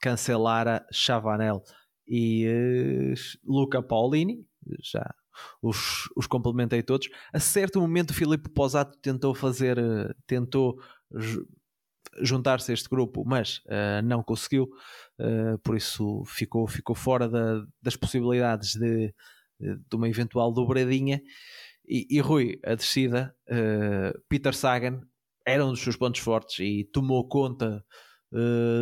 Cancelara, Chavanel e uh, Luca Paulini já os, os complementei todos. A certo momento, o Filipe Posato tentou fazer, eh, tentou juntar-se a este grupo, mas uh, não conseguiu, uh, por isso ficou, ficou fora da, das possibilidades de, de uma eventual dobradinha. E, e Rui, a descida, uh, Peter Sagan era um dos seus pontos fortes e tomou conta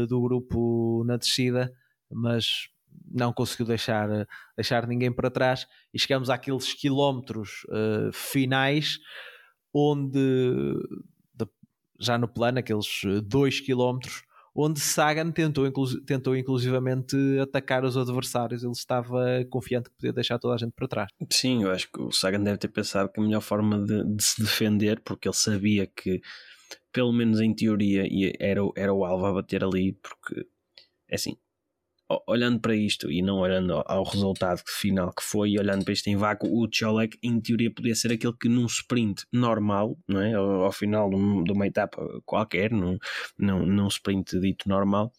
do grupo na descida, mas não conseguiu deixar, deixar ninguém para trás e chegamos àqueles quilómetros uh, finais onde de, já no plano, aqueles dois quilómetros onde Sagan tentou, inclu tentou inclusivamente atacar os adversários, ele estava confiante que podia deixar toda a gente para trás. Sim, eu acho que o Sagan deve ter pensado que a melhor forma de, de se defender, porque ele sabia que, pelo menos em teoria, era, era o alvo a bater ali, porque é assim, olhando para isto e não olhando ao resultado final que foi, olhando para isto em vácuo, o Cholek em teoria podia ser aquele que num sprint normal, não é? ao, ao final de uma etapa qualquer, num, num, num sprint dito normal,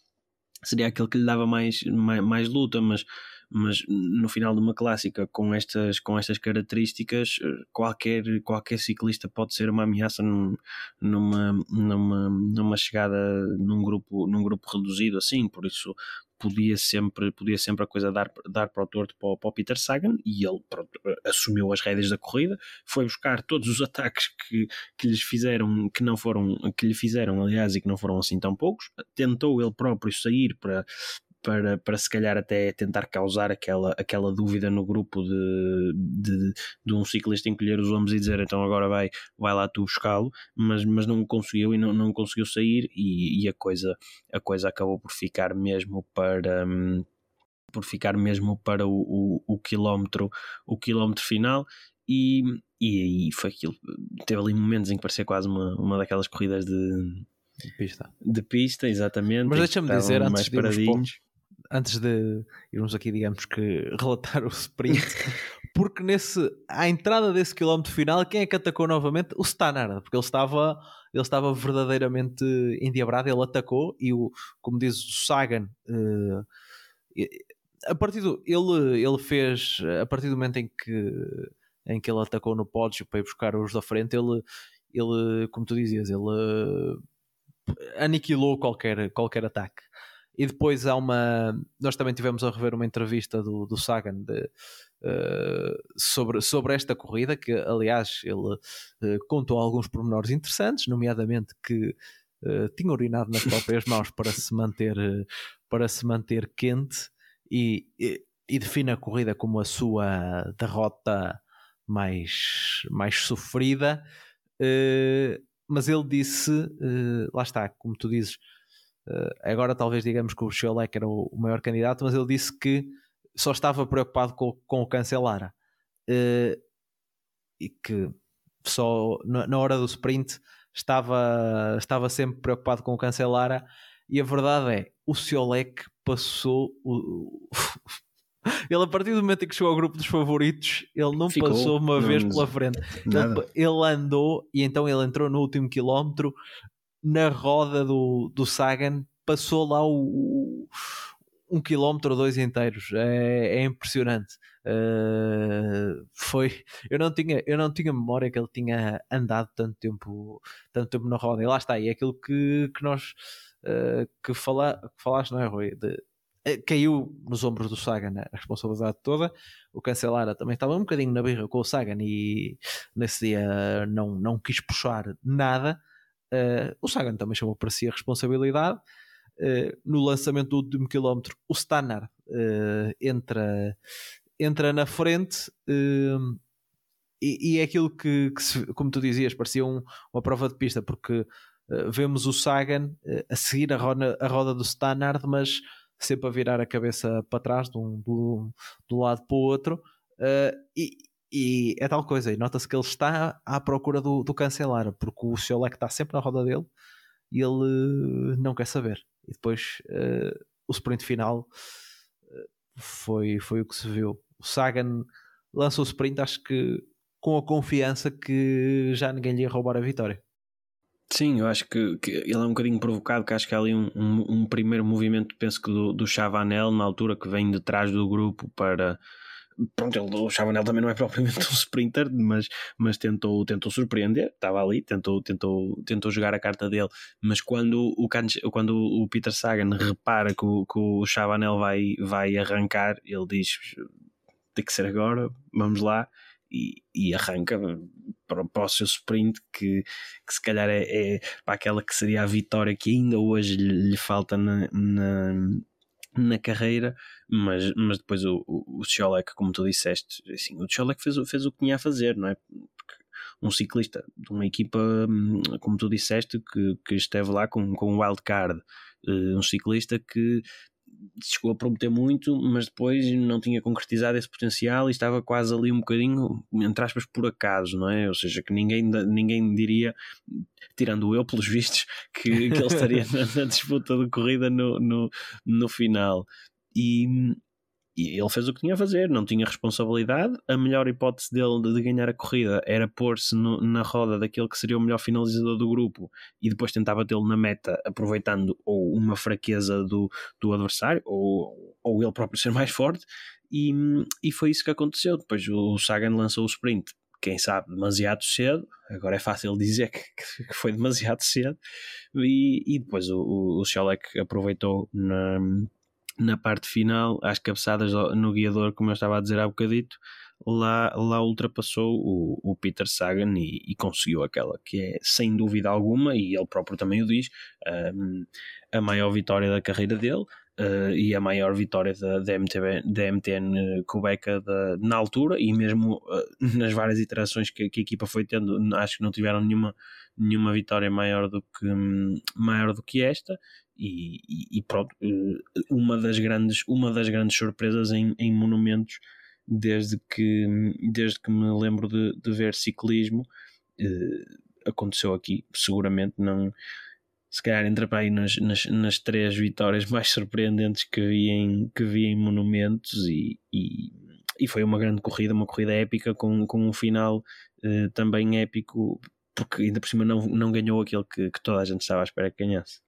seria aquele que lhe dava mais, mais, mais luta, mas mas no final de uma clássica com estas, com estas características, qualquer, qualquer ciclista pode ser uma ameaça num, numa, numa, numa chegada num grupo, num grupo reduzido assim, por isso podia sempre, podia sempre a coisa dar, dar para o torto para para o Peter Sagan e ele pronto, assumiu as rédeas da corrida, foi buscar todos os <laughs> ataques que, que lhes fizeram, que não foram, que lhe fizeram, aliás, e que não foram assim tão poucos, tentou ele próprio sair para, para, para se calhar até tentar causar aquela, aquela dúvida no grupo de, de, de um ciclista encolher os ombros e dizer então agora vai, vai lá tu buscá-lo, mas, mas não conseguiu e não, não conseguiu sair e, e a, coisa, a coisa acabou por ficar mesmo para. Hum, por ficar mesmo para o, o, o, quilómetro o quilómetro final e, e, e foi aquilo teve ali momentos em que parecia quase uma, uma daquelas corridas de, de pista. De pista, exatamente. Mas deixa-me dizer, antes de, irmos, antes de irmos aqui, digamos que, <laughs> relatar o sprint, porque nesse, à entrada desse quilómetro final, quem é que atacou novamente? O Stannard, porque ele estava, ele estava verdadeiramente endiabrado, ele atacou e, o, como diz o Sagan, uh, a partir do, ele, ele fez, a partir do momento em que, em que ele atacou no pódio para ir buscar os da frente, ele, ele como tu dizias, ele aniquilou qualquer, qualquer ataque. E depois há uma. Nós também tivemos a rever uma entrevista do, do Sagan de, uh, sobre, sobre esta corrida, que aliás ele uh, contou alguns pormenores interessantes, nomeadamente que uh, tinha urinado nas próprias mãos para se manter, para se manter quente e, e, e, define a corrida como a sua derrota mais, mais sofrida. mas ele disse, lá está, como tu dizes agora talvez digamos que o Scholek era o, maior candidato, mas ele disse que só estava preocupado com, com o Cancelara uh, e que só na, hora do sprint estava, estava sempre preocupado com o Cancelara e a verdade é o Ciolek passou o, <laughs> ele a partir do momento em que chegou ao grupo dos favoritos ele não Ficou, passou uma não, vez pela frente. Ele, ele, andou e então ele entrou no último quilómetro na roda do, do Sagan passou lá o, o um quilómetro ou dois inteiros. É, é impressionante. Uh, foi eu não tinha eu não tinha memória que ele tinha andado tanto tempo tanto tempo na roda e lá está e é aquilo que, que nós uh, que, fala, que falaste não é Rui de, uh, caiu nos ombros do Sagan a responsabilidade toda o Cancelara também estava um bocadinho na birra com o Sagan e nesse dia não, não quis puxar nada Uh, o Sagan também chamou para si a responsabilidade. Uh, no lançamento do último quilómetro, o Stannard uh, entra, entra na frente e, e, é aquilo que, que se, como tu dizias, parecia um, uma prova de pista, porque vemos o Sagan a seguir a roda, a roda do Stannard, mas sempre a virar a cabeça para trás, de um, de um lado para o outro. e, e é tal coisa, e nota-se que ele está à procura do, do cancelar, porque o Ciolek está sempre na roda dele e ele não quer saber. E depois uh, o sprint final uh, foi, foi o que se viu. O Sagan lança o sprint, acho que com a confiança que já ninguém lhe ia roubar a vitória. Sim, eu acho que, que, ele é um bocadinho provocado, que acho que há ali um, um, um primeiro movimento, penso que do, do Chavanel, na altura, que vem de trás do grupo para pronto, ele, o Chavanel também não é propriamente <laughs> um sprinter, mas, mas tentou, tentou surpreender, estava ali, tentou, tentou, tentou jogar a carta dele, mas quando o, quando o Peter Sagan repara que o, que o Chavanel vai, vai arrancar, ele diz tem que ser agora, vamos lá, e, e arranca para, para, o seu sprint, que, que se calhar é, é para aquela que seria a vitória que ainda hoje lhe, lhe falta na, na na carreira, mas, mas depois o, o, o como tu disseste, assim, o Ciolek fez, fez o que tinha a fazer, não é? Porque um ciclista de uma equipa, hum, como tu disseste, que, que esteve lá com, com um wildcard, eh, um ciclista que chegou a prometer muito, mas depois não tinha concretizado esse potencial e estava quase ali um bocadinho, entre aspas, por acaso, não é? Ou seja, que ninguém, ninguém diria, tirando eu pelos vistos, <laughs> que, que ele estaria <laughs> na, na, disputa de corrida no, no, no final. E, e ele fez o que tinha a fazer, não tinha responsabilidade. A melhor hipótese dele de ganhar a corrida era pôr-se na roda daquele que seria o melhor finalizador do grupo e depois tentar batê-lo na meta, aproveitando ou uma fraqueza do, do adversário ou, ou ele próprio ser mais forte. E, e foi isso que aconteceu. Depois o Sagan lançou o sprint, quem sabe, demasiado cedo. Agora é fácil dizer que, que foi demasiado cedo. E, e depois o, o, o aproveitou na na parte final, às cabeçadas no guiador, como eu estava a dizer há bocadito, lá, lá ultrapassou o, o Peter Sagan e, e, conseguiu aquela que é, sem dúvida alguma, e ele próprio também o diz, um, a maior vitória da carreira dele. Uh, e a maior vitória da, da, MTB, da MTN Cubeca da, na altura e mesmo uh, nas várias iterações que, que, a equipa foi tendo, acho que não tiveram nenhuma, nenhuma vitória maior do que, um, maior do que esta e, e, pronto, uh, uma das grandes, uma das grandes surpresas em, em monumentos desde que, desde que me lembro de, de ver ciclismo aconteceu aqui, seguramente não se calhar entra para aí nas, nas, nas, três vitórias mais surpreendentes que vi em, que vi em monumentos e, e, e foi uma grande corrida, uma corrida épica com, com um final uh, também épico, porque ainda por cima não, não ganhou aquele que, que toda a gente estava à espera que ganhasse.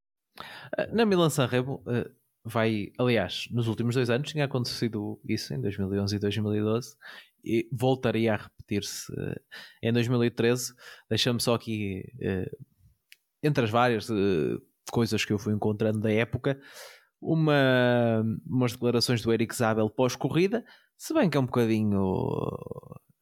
Eh, na Milan Sanremo uh, vai, aliás, nos últimos dois anos tinha acontecido isso em 2011 e 2012 e voltaria a repetir-se uh, em 2013. Deixa-me só aqui entre as várias coisas que eu fui encontrando da época, uma, umas declarações do Eric Zabel pós-corrida, se bem que é um bocadinho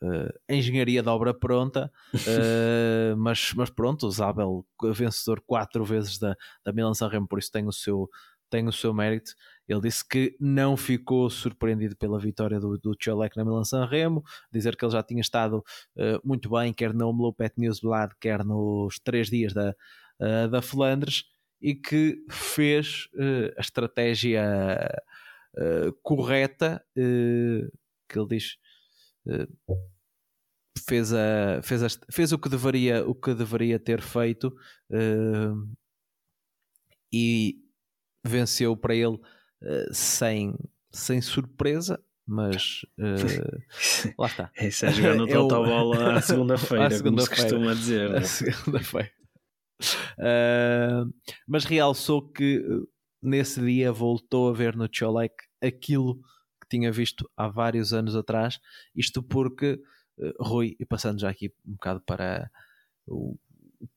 uh, engenharia da obra pronta, uh, <laughs> mas, mas pronto, o Zabel, vencedor quatro vezes da, da Milan Sanremo, por isso tem o seu, tem o seu mérito. Ele disse que não ficou surpreendido pela vitória do, do Cholek na Milan Sanremo, dizer que ele já tinha estado uh, muito bem, quer no Omlopet Newsblad, quer nos três dias da, uh, da Flandres e que fez uh, a estratégia uh, correta que ele diz fez, a, fez, a, fez o, que deveria, o que deveria ter feito e venceu para ele sem, sem surpresa mas uh, <laughs> lá está. Isso é jogar no Total Bola à <laughs> segunda-feira, segunda como se costuma dizer. Né? segunda-feira. Uh, mas realçou que uh, nesse dia voltou a ver no Cholek aquilo que tinha visto há vários anos atrás. Isto porque, uh, Rui, e passando já aqui um bocado para o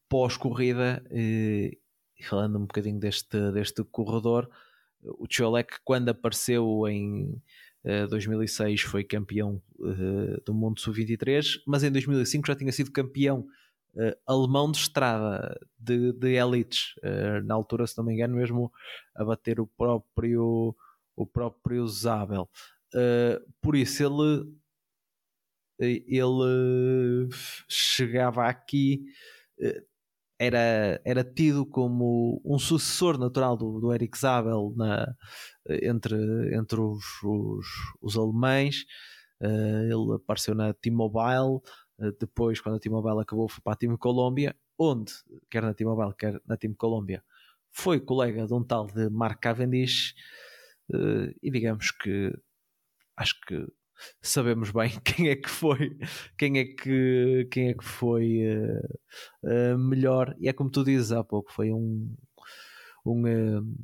pós-corrida, e falando um bocadinho deste, deste corredor, o Cholek, quando apareceu em 2006, foi campeão do Mundo Sub-23, mas em 2005 já tinha sido campeão alemão de estrada de, de elites, na altura, se não me engano, mesmo a bater o próprio, o próprio Zabel. Por isso ele ele chegava aqui era, era tido como um sucessor natural do, do Eric Zabel na, entre, entre os, os, os alemães. Uh, ele apareceu na T-Mobile, eh, depois, quando a T-Mobile acabou, foi para a Team Colômbia, onde, quer na T-Mobile, quer na Team Colômbia, foi colega de um tal de Mark Cavendish. Eh, e digamos que acho que sabemos bem <laughs> quem é que foi quem é que quem é que foi uh, uh, melhor e é como tu dizes há pouco foi um um uh,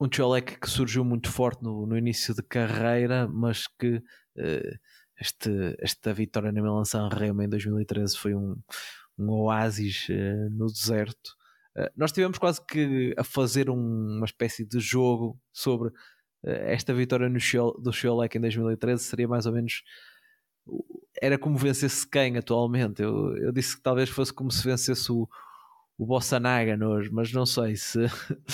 um Cholek que surgiu muito forte no, no início de carreira mas que este, esta vitória na Milan San Remo em 2013 foi um, um oásis no deserto. Nós tivemos quase que a fazer um, uma espécie de jogo sobre esta vitória no show, do Sholek em 2013 seria mais ou menos era como vencesse quem atualmente? Eu, eu disse que talvez fosse como se vencesse o, o Bossanaga hoje, mas não sei se,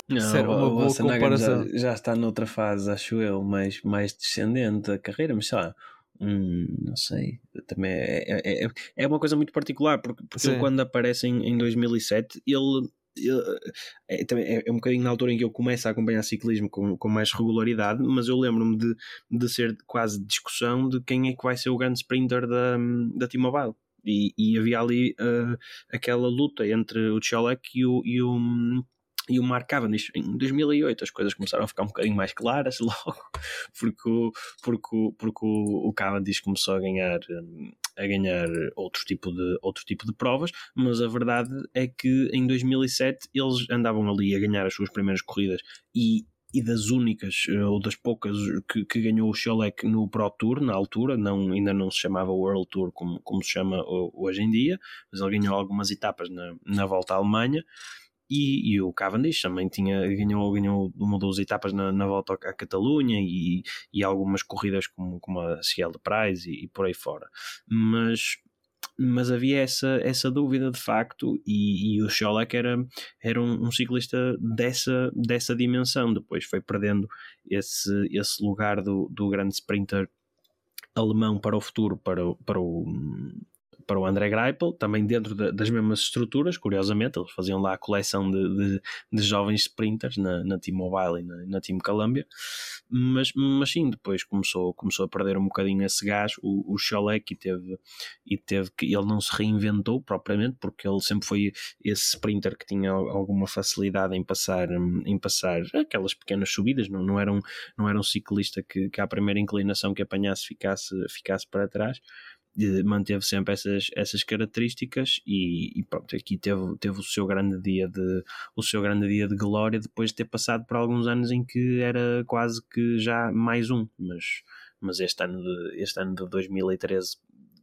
não, <laughs> se era uma boa comparação. Já, já, está noutra fase, acho eu, mais, mais descendente da carreira, mas sei lá, Hum, não sei, também é, é, é, é uma coisa muito particular porque, porque ele, quando aparece em, em 2007 ele, é, também é, é, um bocadinho na altura em que eu começo a acompanhar ciclismo com, com mais regularidade, mas eu lembro-me de, de ser quase discussão de quem é que vai ser o grande sprinter da, da T-Mobile. E, e havia ali uh, aquela luta entre o Cholek e o, e o, e o Mark Cavendish em 2008 as coisas começaram a ficar um bocadinho mais claras <laughs> logo porque, o, porque, o, porque o, Cavendish começou a ganhar hum, a ganhar outro tipo, de, outro tipo de provas mas a verdade é que em 2007 eles andavam ali a ganhar as suas primeiras corridas e, e das únicas eh, ou das poucas que, que ganhou o Scholek no Pro Tour na altura, não, ainda não se chamava World Tour como, como se chama hoje em dia, mas ele ganhou algumas etapas na, na volta à Alemanha e, e, o Cavendish também tinha, ganhou, ganhou uma ou duas etapas na, na volta à Catalunha e, e algumas corridas como, como a Ciel de Prize e, e, por aí fora. Mas, mas havia essa, essa dúvida de facto e, e o Scholek era, era um, um, ciclista dessa, dessa dimensão. Depois foi perdendo esse, esse lugar do, do grande sprinter alemão para o futuro, para para o, para o André Greipel, também dentro de, das mesmas estruturas, curiosamente, eles faziam lá a coleção de, de, de jovens sprinters na, na Team Mobile e na, na Team Columbia, mas, mas sim, depois começou, começou a perder um bocadinho esse gás, o, o Scholek, e teve, e teve que, ele não se reinventou propriamente, porque ele sempre foi esse sprinter que tinha alguma facilidade em passar, em passar aquelas pequenas subidas, não, não, era, um, não era um ciclista que, que à primeira inclinação que apanhasse ficasse, ficasse para trás, manteve sempre essas, essas características e, e, pronto, aqui teve, teve o seu grande dia de o seu grande dia de glória depois de ter passado por alguns anos em que era quase que já mais um, mas, mas este ano de, este ano de 2013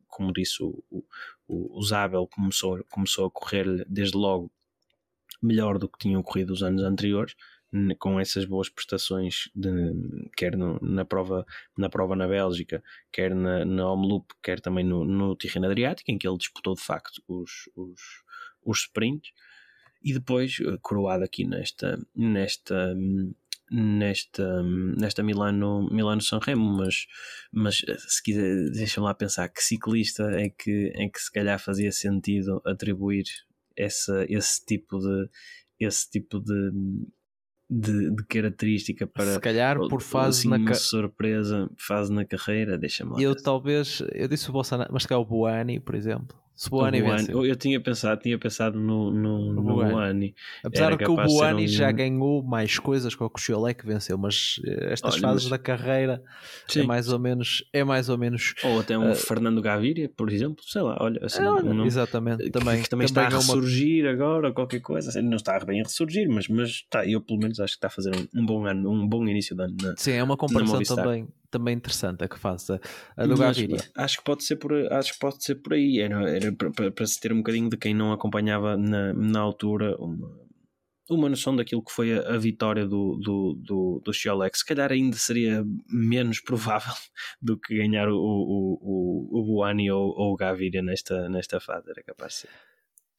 como disse o, o, o Zabel começou, começou a correr desde logo melhor do que tinham ocorrido os anos anteriores com essas boas prestações, de, quer no, na, prova, na prova na Bélgica, quer na, na Omloop, quer também no, no Tirreno Adriático, em que ele disputou de facto os, os, os sprints, e depois eh, coroado aqui nesta, nesta, nesta, nesta Milano, Milano Sanremo, mas, mas eh, se quiser, deixam lá pensar que ciclista é que, é que se calhar fazia sentido atribuir essa, esse tipo de esse tipo de, de, de, característica para se calhar por fase assim, na uma surpresa fase na carreira deixa-me eu talvez eu disse o Bolsonaro mas que é o Boani por exemplo se Boani Eu, eu tinha pensado, tinha pensado no, no, no Boani. Apesar que o Boani um... já ganhou mais coisas com o Cochiolé que venceu, mas eh, estas Olha, fases mas... da carreira é Sim. é mais ou menos é mais ou menos ou até um uh... Fernando Gaviria, por exemplo, sei lá, olha, assim, olha um exatamente, que, também, que também, está a ressurgir uma... agora, qualquer coisa, assim, não está bem a ressurgir, mas, mas tá, eu pelo menos acho que está a fazer um, um bom ano, um bom início de ano. Na, Sim, é uma comparação também também interessante a que faça a do Gaviria. Acho que pode ser por, acho que pode ser por aí. Era, era para, para se ter um bocadinho de quem não acompanhava na, na altura uma, uma noção daquilo que foi a, a vitória do, do, do, do Xiolex. Se calhar ainda seria menos <laughs> provável do que ganhar o, o, o, o Buani ou, ou o Gaviria nesta, nesta fase. Era capaz de ser.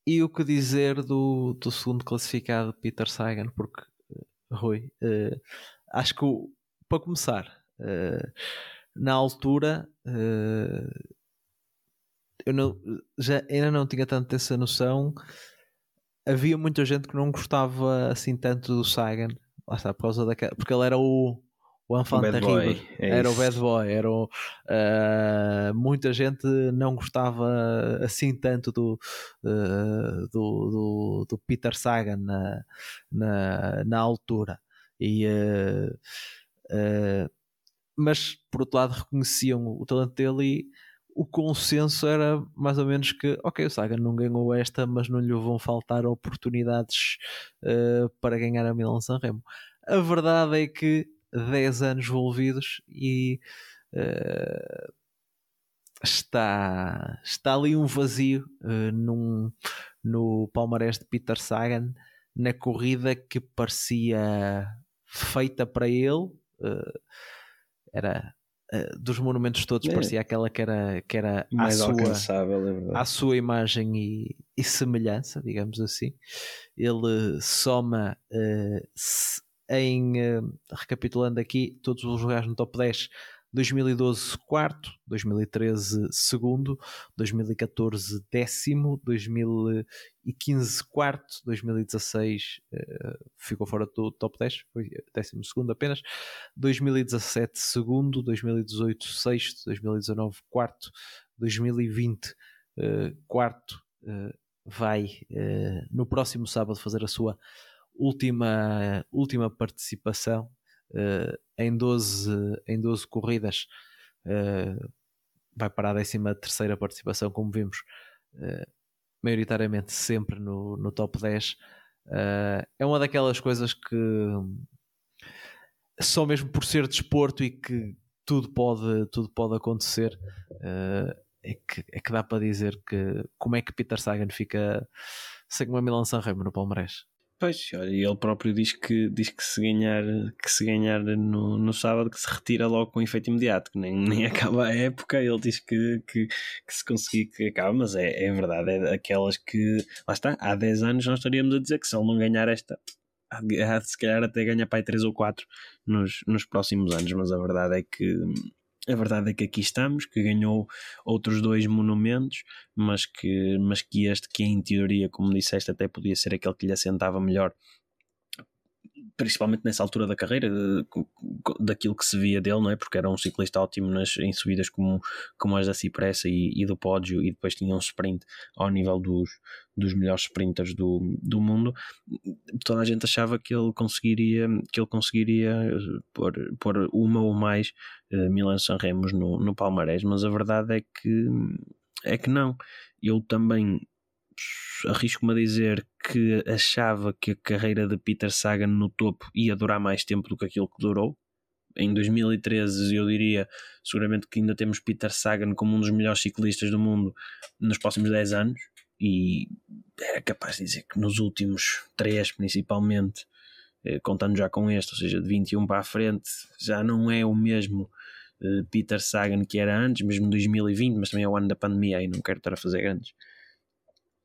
E o que dizer do, do segundo classificado, Peter Sagan? Porque, eh, Rui, uh, acho que o, para começar, na altura, uh, eu não, já ainda não tinha tanto essa noção. Havia muita gente que não gostava assim tanto do Sagan, lá está, por causa daquela, porque ele era o, o enfant terrível, é era o bad boy, era o, uh, muita gente não gostava assim tanto do, uh, do, do, do, Peter Sagan na, na, na altura. E uh, mas por outro lado reconheciam o talento dele e o consenso era mais ou menos que, ok, o Sagan não ganhou esta, mas não lhe vão faltar oportunidades uh, para ganhar a Milan San Remo. A verdade é que 10 anos envolvidos e uh, está, está ali um vazio uh, num, no palmarés de Peter Sagan na corrida que parecia feita para ele. Uh, era uh, dos monumentos todos, é. parecia aquela que era, que era mais à alcançável, sua, é à sua imagem e, e, semelhança, digamos assim. Ele soma uh, em, uh, recapitulando aqui, todos os lugares no top 10 2012 quarto, 2013 segundo, 2014 décimo, 2015 quarto, 2016 uh, ficou fora do top 10, foi décimo segundo apenas, 2017 segundo, 2018 sexto, 2019 quarto, 2020 uh, quarto, uh, vai no próximo sábado fazer a sua última, última participação uh, em, 12, em 12 corridas uh, vai para a 13 terceira participação, como vimos, uh, maioritariamente sempre no, no top 10. é uma daquelas coisas que só mesmo por ser desporto e que tudo pode, tudo pode acontecer, é, que, é que dá para dizer que como é que Peter Sagan fica sem uma Milan Sanremo no Palmarés. Pois, olha, ele próprio diz que, diz que se ganhar, que se ganhar no, no sábado que se retira logo com efeito imediato, que nem, nem <laughs> acaba a época, ele diz que, que, que se conseguir que acaba, mas é, é verdade, é aquelas que lá está, há 10 anos nós estaríamos a dizer que se ele não ganhar esta, se calhar até ganha para aí 3 ou 4 nos, nos próximos anos, mas a verdade é que a verdade é que aqui estamos, que ganhou outros dois monumentos, mas que, mas que este, que em teoria, como disseste, até podia ser aquele que lhe assentava melhor principalmente nessa altura da carreira, daquilo que se via dele, não é? Porque era um ciclista ótimo nas, em subidas como, como as da Cipressa e, e do pódio, e depois tinha um sprint ao nível dos, dos melhores sprinters do, do mundo. Toda a gente achava que ele conseguiria, que ele conseguiria pôr, pôr uma ou mais uh, Milan Sanremos no, no Palmarés, mas a verdade é que, é que não. Eu também arrisco-me a dizer que achava que a carreira de Peter Sagan no topo ia durar mais tempo do que aquilo que durou. Em 2013, eu diria seguramente que ainda temos Peter Sagan como um dos melhores ciclistas do mundo nos próximos 10 anos. E era capaz de dizer que nos últimos 3, principalmente, eh, contando já com este, ou seja, de 21 para a frente, já não é o mesmo eh, Peter Sagan que era antes, mesmo 2020, mas também é o ano da pandemia e não quero estar a fazer grandes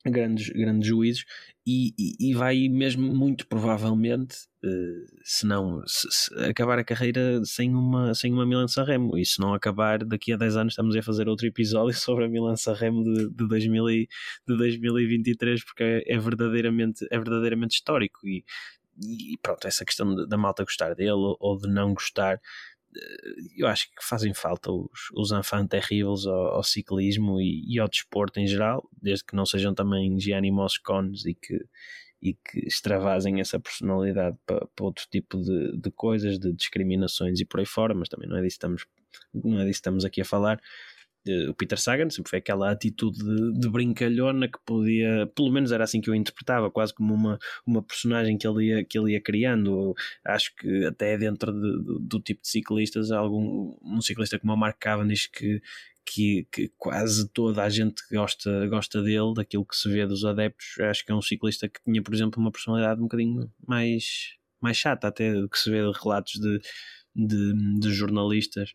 grandes, grandes juízos e, e, e vai mesmo muito provavelmente uh, se não se, acabar a carreira sem uma, sem uma Milan Remo e se não acabar daqui a 10 anos estamos a fazer outro episódio <laughs> sobre a Milan Remo de, de, 2000 e, de 2023 porque é, é, verdadeiramente, é verdadeiramente histórico. E, e pronto, essa questão da malta gostar dele ou de não gostar eu acho que fazem falta os, os enfants terríveis ao, ao ciclismo e, e, ao desporto em geral, desde que não sejam também Gianni Moscones e que, e que extravasem essa personalidade para, para outro tipo de, de coisas, de discriminações e por aí fora, mas também não é disso que estamos, não é disso estamos aqui a falar o Peter Sagan sempre foi aquela atitude de, de, brincalhona que podia, pelo menos era assim que eu interpretava, quase como uma, uma personagem que ele ia, que ele ia criando. Acho que até dentro de, de, do tipo de ciclistas, algum um ciclista como o Mark Cavendish que, que, que, quase toda a gente gosta, gosta dele, daquilo que se vê dos adeptos. Acho que é um ciclista que tinha, por exemplo, uma personalidade um bocadinho mais, mais chata, até do que se vê de relatos de, de, de jornalistas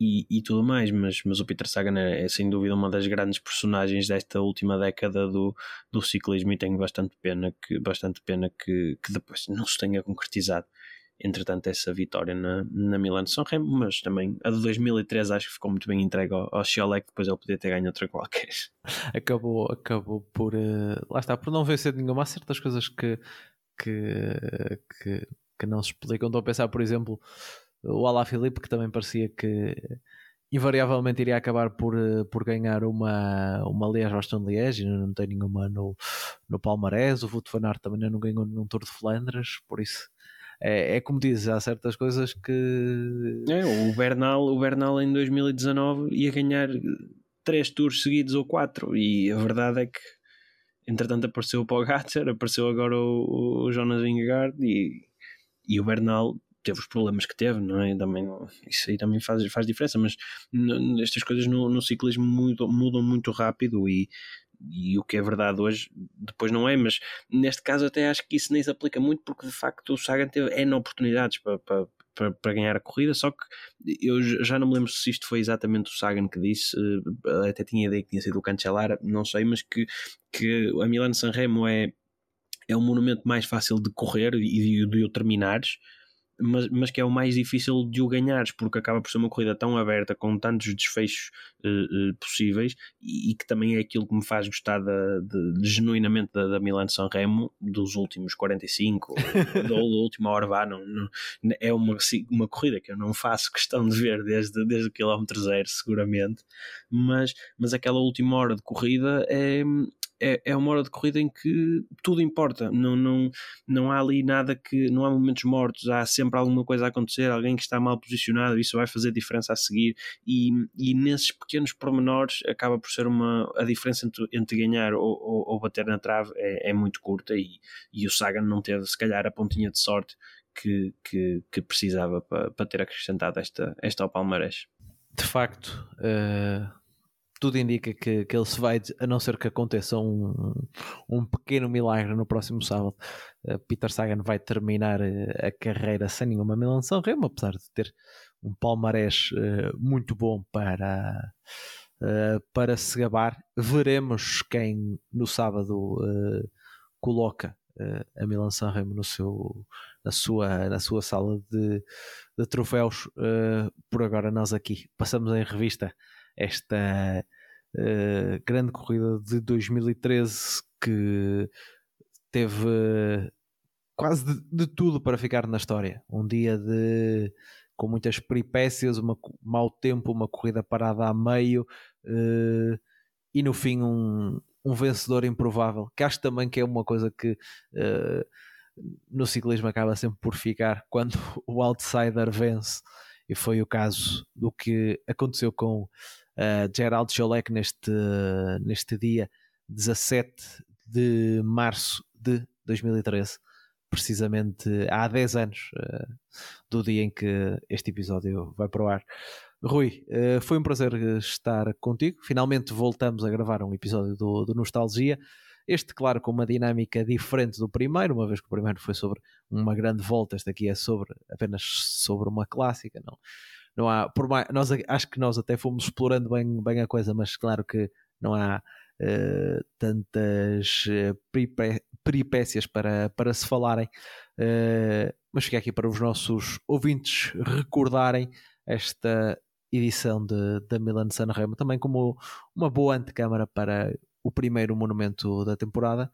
e, e tudo mais, mas, mas o Peter Sagan é, é, sem dúvida uma das grandes personagens desta última década do, do ciclismo e tenho bastante pena que, bastante pena que, que depois não se tenha concretizado entretanto essa vitória na, na Milan São Remo, mas também a de 2013 acho que ficou muito bem entregue ao, ao Sciolek, depois ele podia ter ganho outra qualquer. <laughs> Acabou, acabou por, uh, lá está, por não vencer nenhuma. Há certas coisas que, que, que, que não se explicam. Estou a pensar, por exemplo, o Alá Filipe, que também parecia que invariavelmente iria acabar por, eh, por ganhar uma, uma Liège Boston Liège, não tem nenhuma no, no Palmarés, o van Aert também não ganhou nenhum Tour de Flandres, por isso é, é como dizes, há certas coisas que... É, o Bernal, o Bernal em 2019 ia ganhar três tours seguidos ou quatro e a verdade é que entretanto apareceu o Pogacar, <laughs> apareceu agora o, o Jonas Vingegaard e, e o Bernal teve os problemas que teve, não é? Também, isso aí também faz, faz diferença, mas estas coisas no, no ciclismo mudam, mudam muito rápido e, e o que é verdade hoje, depois não é, mas neste caso até acho que isso nem se aplica muito porque de facto o Sagan teve N oportunidades para, para, para, ganhar a corrida, só que eu já não me lembro se isto foi exatamente o Sagan que disse, eh, até tinha ideia que tinha sido o Cancellara, não sei, mas que, que a Milano Sanremo é, é um monumento mais fácil de correr e de, de o terminares, mas, mas que é o mais difícil de o ganhares, porque acaba por ser uma corrida tão aberta, com tantos desfechos uh, uh, possíveis, e, e, que também é aquilo que me faz gostar da, de, de, genuinamente da, da Milan San Remo dos últimos 45 <laughs> ou da última hora vá, não, não, é uma, uma corrida que eu não faço questão de ver desde, desde o quilómetro zero, seguramente, mas, mas aquela última hora de corrida é, é, é uma hora de corrida em que tudo importa, não, não, não há ali nada que, não há momentos mortos, há sempre alguma coisa a acontecer, alguém que está mal posicionado, isso vai fazer diferença a seguir, e, e nesses pequenos pormenores acaba por ser uma, a diferença entre, entre ganhar ou, ou, ou, bater na trave é, é muito curta, e, e o Sagan não teve se calhar a pontinha de sorte que, que, que precisava para, para ter acrescentado esta, esta ao Palmarés. De facto, uh tudo indica que, que ele se vai, a não ser que aconteça um, um pequeno milagre no próximo sábado. Uh, Peter Sagan vai terminar uh, a carreira sem nenhuma San Remo, apesar de ter um palmarés uh, muito bom para, para se gabar. Veremos quem no sábado coloca a Milan San Remo no seu, na, sua, na sua sala de, de troféus. por agora, nós aqui passamos em revista esta uh, grande corrida de 2013 que teve quase de, de, tudo para ficar na história. Um dia de com muitas peripécias, uma mau tempo, uma corrida parada a meio uh, e no fim um, um vencedor improvável, que acho também que é uma coisa que uh, no ciclismo acaba sempre por ficar <laughs> quando o outsider vence, e foi o caso do que aconteceu com uh, Gerald Jolek neste, neste dia 17 de março de 2013, precisamente há 10 anos uh, do dia em que este episódio vai para o ar. Rui, uh, foi um prazer estar contigo. Finalmente voltamos a gravar um episódio do, do Nostalgia. Este, claro, com uma dinâmica diferente do primeiro, uma vez que o primeiro foi sobre uma grande volta, este aqui é sobre apenas sobre uma clássica, não? Não há, por mais, nós, acho que nós até fomos explorando bem, bem a coisa, mas claro que não há uh, tantas uh, peripécias para, para se falarem. Uh, mas fica aqui para os nossos ouvintes recordarem esta edição de, da Milan Sanremo também como uma boa antecâmara para o primeiro monumento da temporada.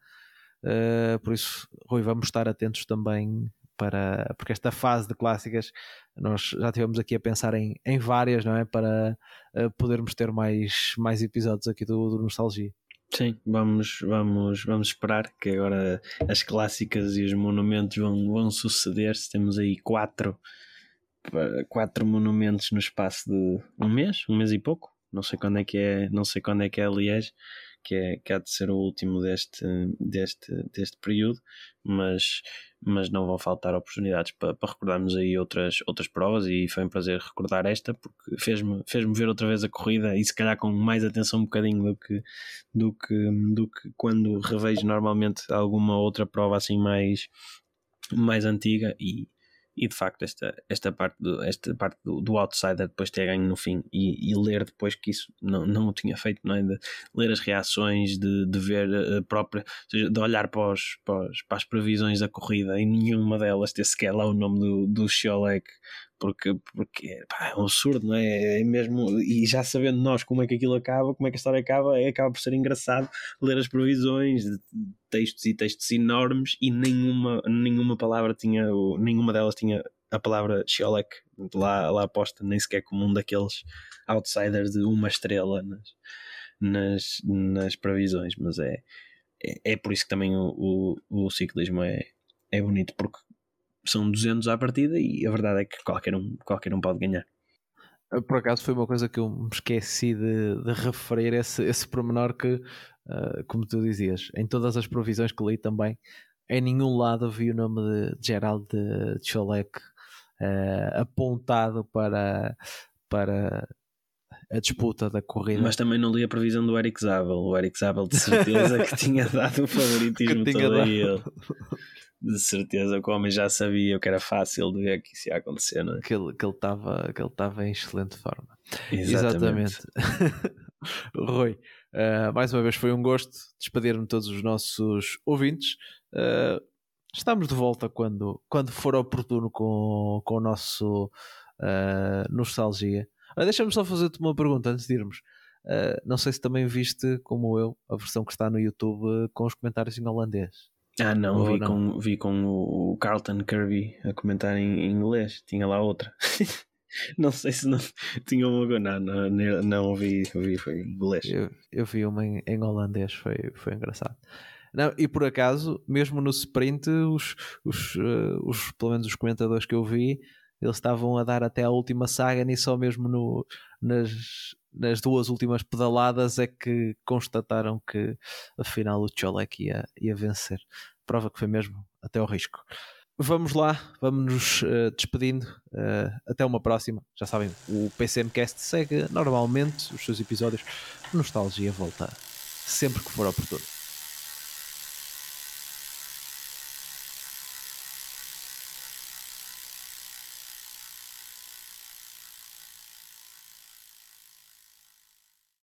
Uh, por isso, Rui, vamos estar atentos também para porque esta fase de clássicas nós já tivemos aqui a pensar em, em várias, não é? Para uh, podermos ter mais, mais episódios aqui do, do Nostalgia. Sim, vamos, vamos, vamos esperar que agora as clássicas e os monumentos vão, vão suceder-se. Temos aí quatro, quatro monumentos no espaço de um mês, um mês e pouco. Não sei quando é que é, não sei quando é que é Liège, que, é, que há de ser o último deste, deste, deste período, mas, mas não vão faltar oportunidades para, para recordarmos aí outras, outras provas e foi um prazer recordar esta porque fez-me fez ver outra vez a corrida e se calhar com mais atenção um bocadinho do que, do que, do que quando revejo normalmente alguma outra prova assim mais, mais antiga e, e de facto esta, esta parte, do, esta parte do, do outsider depois ter ganho no fim e, e, ler depois que isso não, não o tinha feito, não é? de ler as reações, de, de ver a própria, seja, de olhar para, os, para, os, para, as previsões da corrida e nenhuma delas ter sequer lá o nome do, do Sholek porque, porque pá, é um absurdo, não é? é mesmo, e já sabendo nós como é que aquilo acaba, como é que a história acaba, é, acaba por ser engraçado ler as previsões de textos e textos enormes e nenhuma, nenhuma palavra tinha, nenhuma delas tinha a palavra Sholek lá, lá posta, nem sequer como um daqueles outsiders de uma estrela nas, nas, nas previsões, mas é, é, é por isso que também o, o, o ciclismo é, é bonito, porque são 200 à partida e a verdade é que qualquer um, qualquer um pode ganhar. Por acaso foi uma coisa que eu me esqueci de, de referir, esse, esse pormenor que, uh, como tu dizias, em todas as provisões que li também, em nenhum lado vi o nome de Gerald de Cholek uh, apontado para, para a disputa da corrida. Mas também não li a previsão do Eric Zabel. O Eric Zabel de certeza que tinha dado o <laughs> favoritismo todo dado. a ele. De certeza que o homem já sabia que era fácil de ver que isso ia acontecer, não é? Que ele estava que ele em excelente forma. Exatamente. Exatamente. <laughs> Rui, uh, mais uma vez foi um gosto despedir-me todos os nossos ouvintes. Uh, estamos de volta quando, quando for oportuno com, com o nosso uh, Nostalgia. Uh, Deixa-me só fazer-te uma pergunta antes de irmos. Não sei se também viste, como eu, a versão que está no YouTube com os comentários em holandês. Ah, não, vi, não? Com, vi com o Carlton Kirby a comentar em inglês. Tinha lá outra. <laughs> não sei se não <laughs> tinha uma. Não, não, não vi, vi, foi em inglês. Eu, eu vi uma em, em holandês, foi, foi engraçado. Não, e por acaso, mesmo no sprint, os, os, uh, os, pelo menos os comentadores que eu vi, eles estavam a dar até a última saga e só mesmo no, nas, nas duas últimas pedaladas é que constataram que afinal o Cholek ia, ia vencer. Prova que foi mesmo até ao risco. vamos lá, vamos nos uh, despedindo. Uh, até uma próxima. Já sabem, o PCMcast segue normalmente os seus episódios. Nostalgia volta sempre que for oportuno.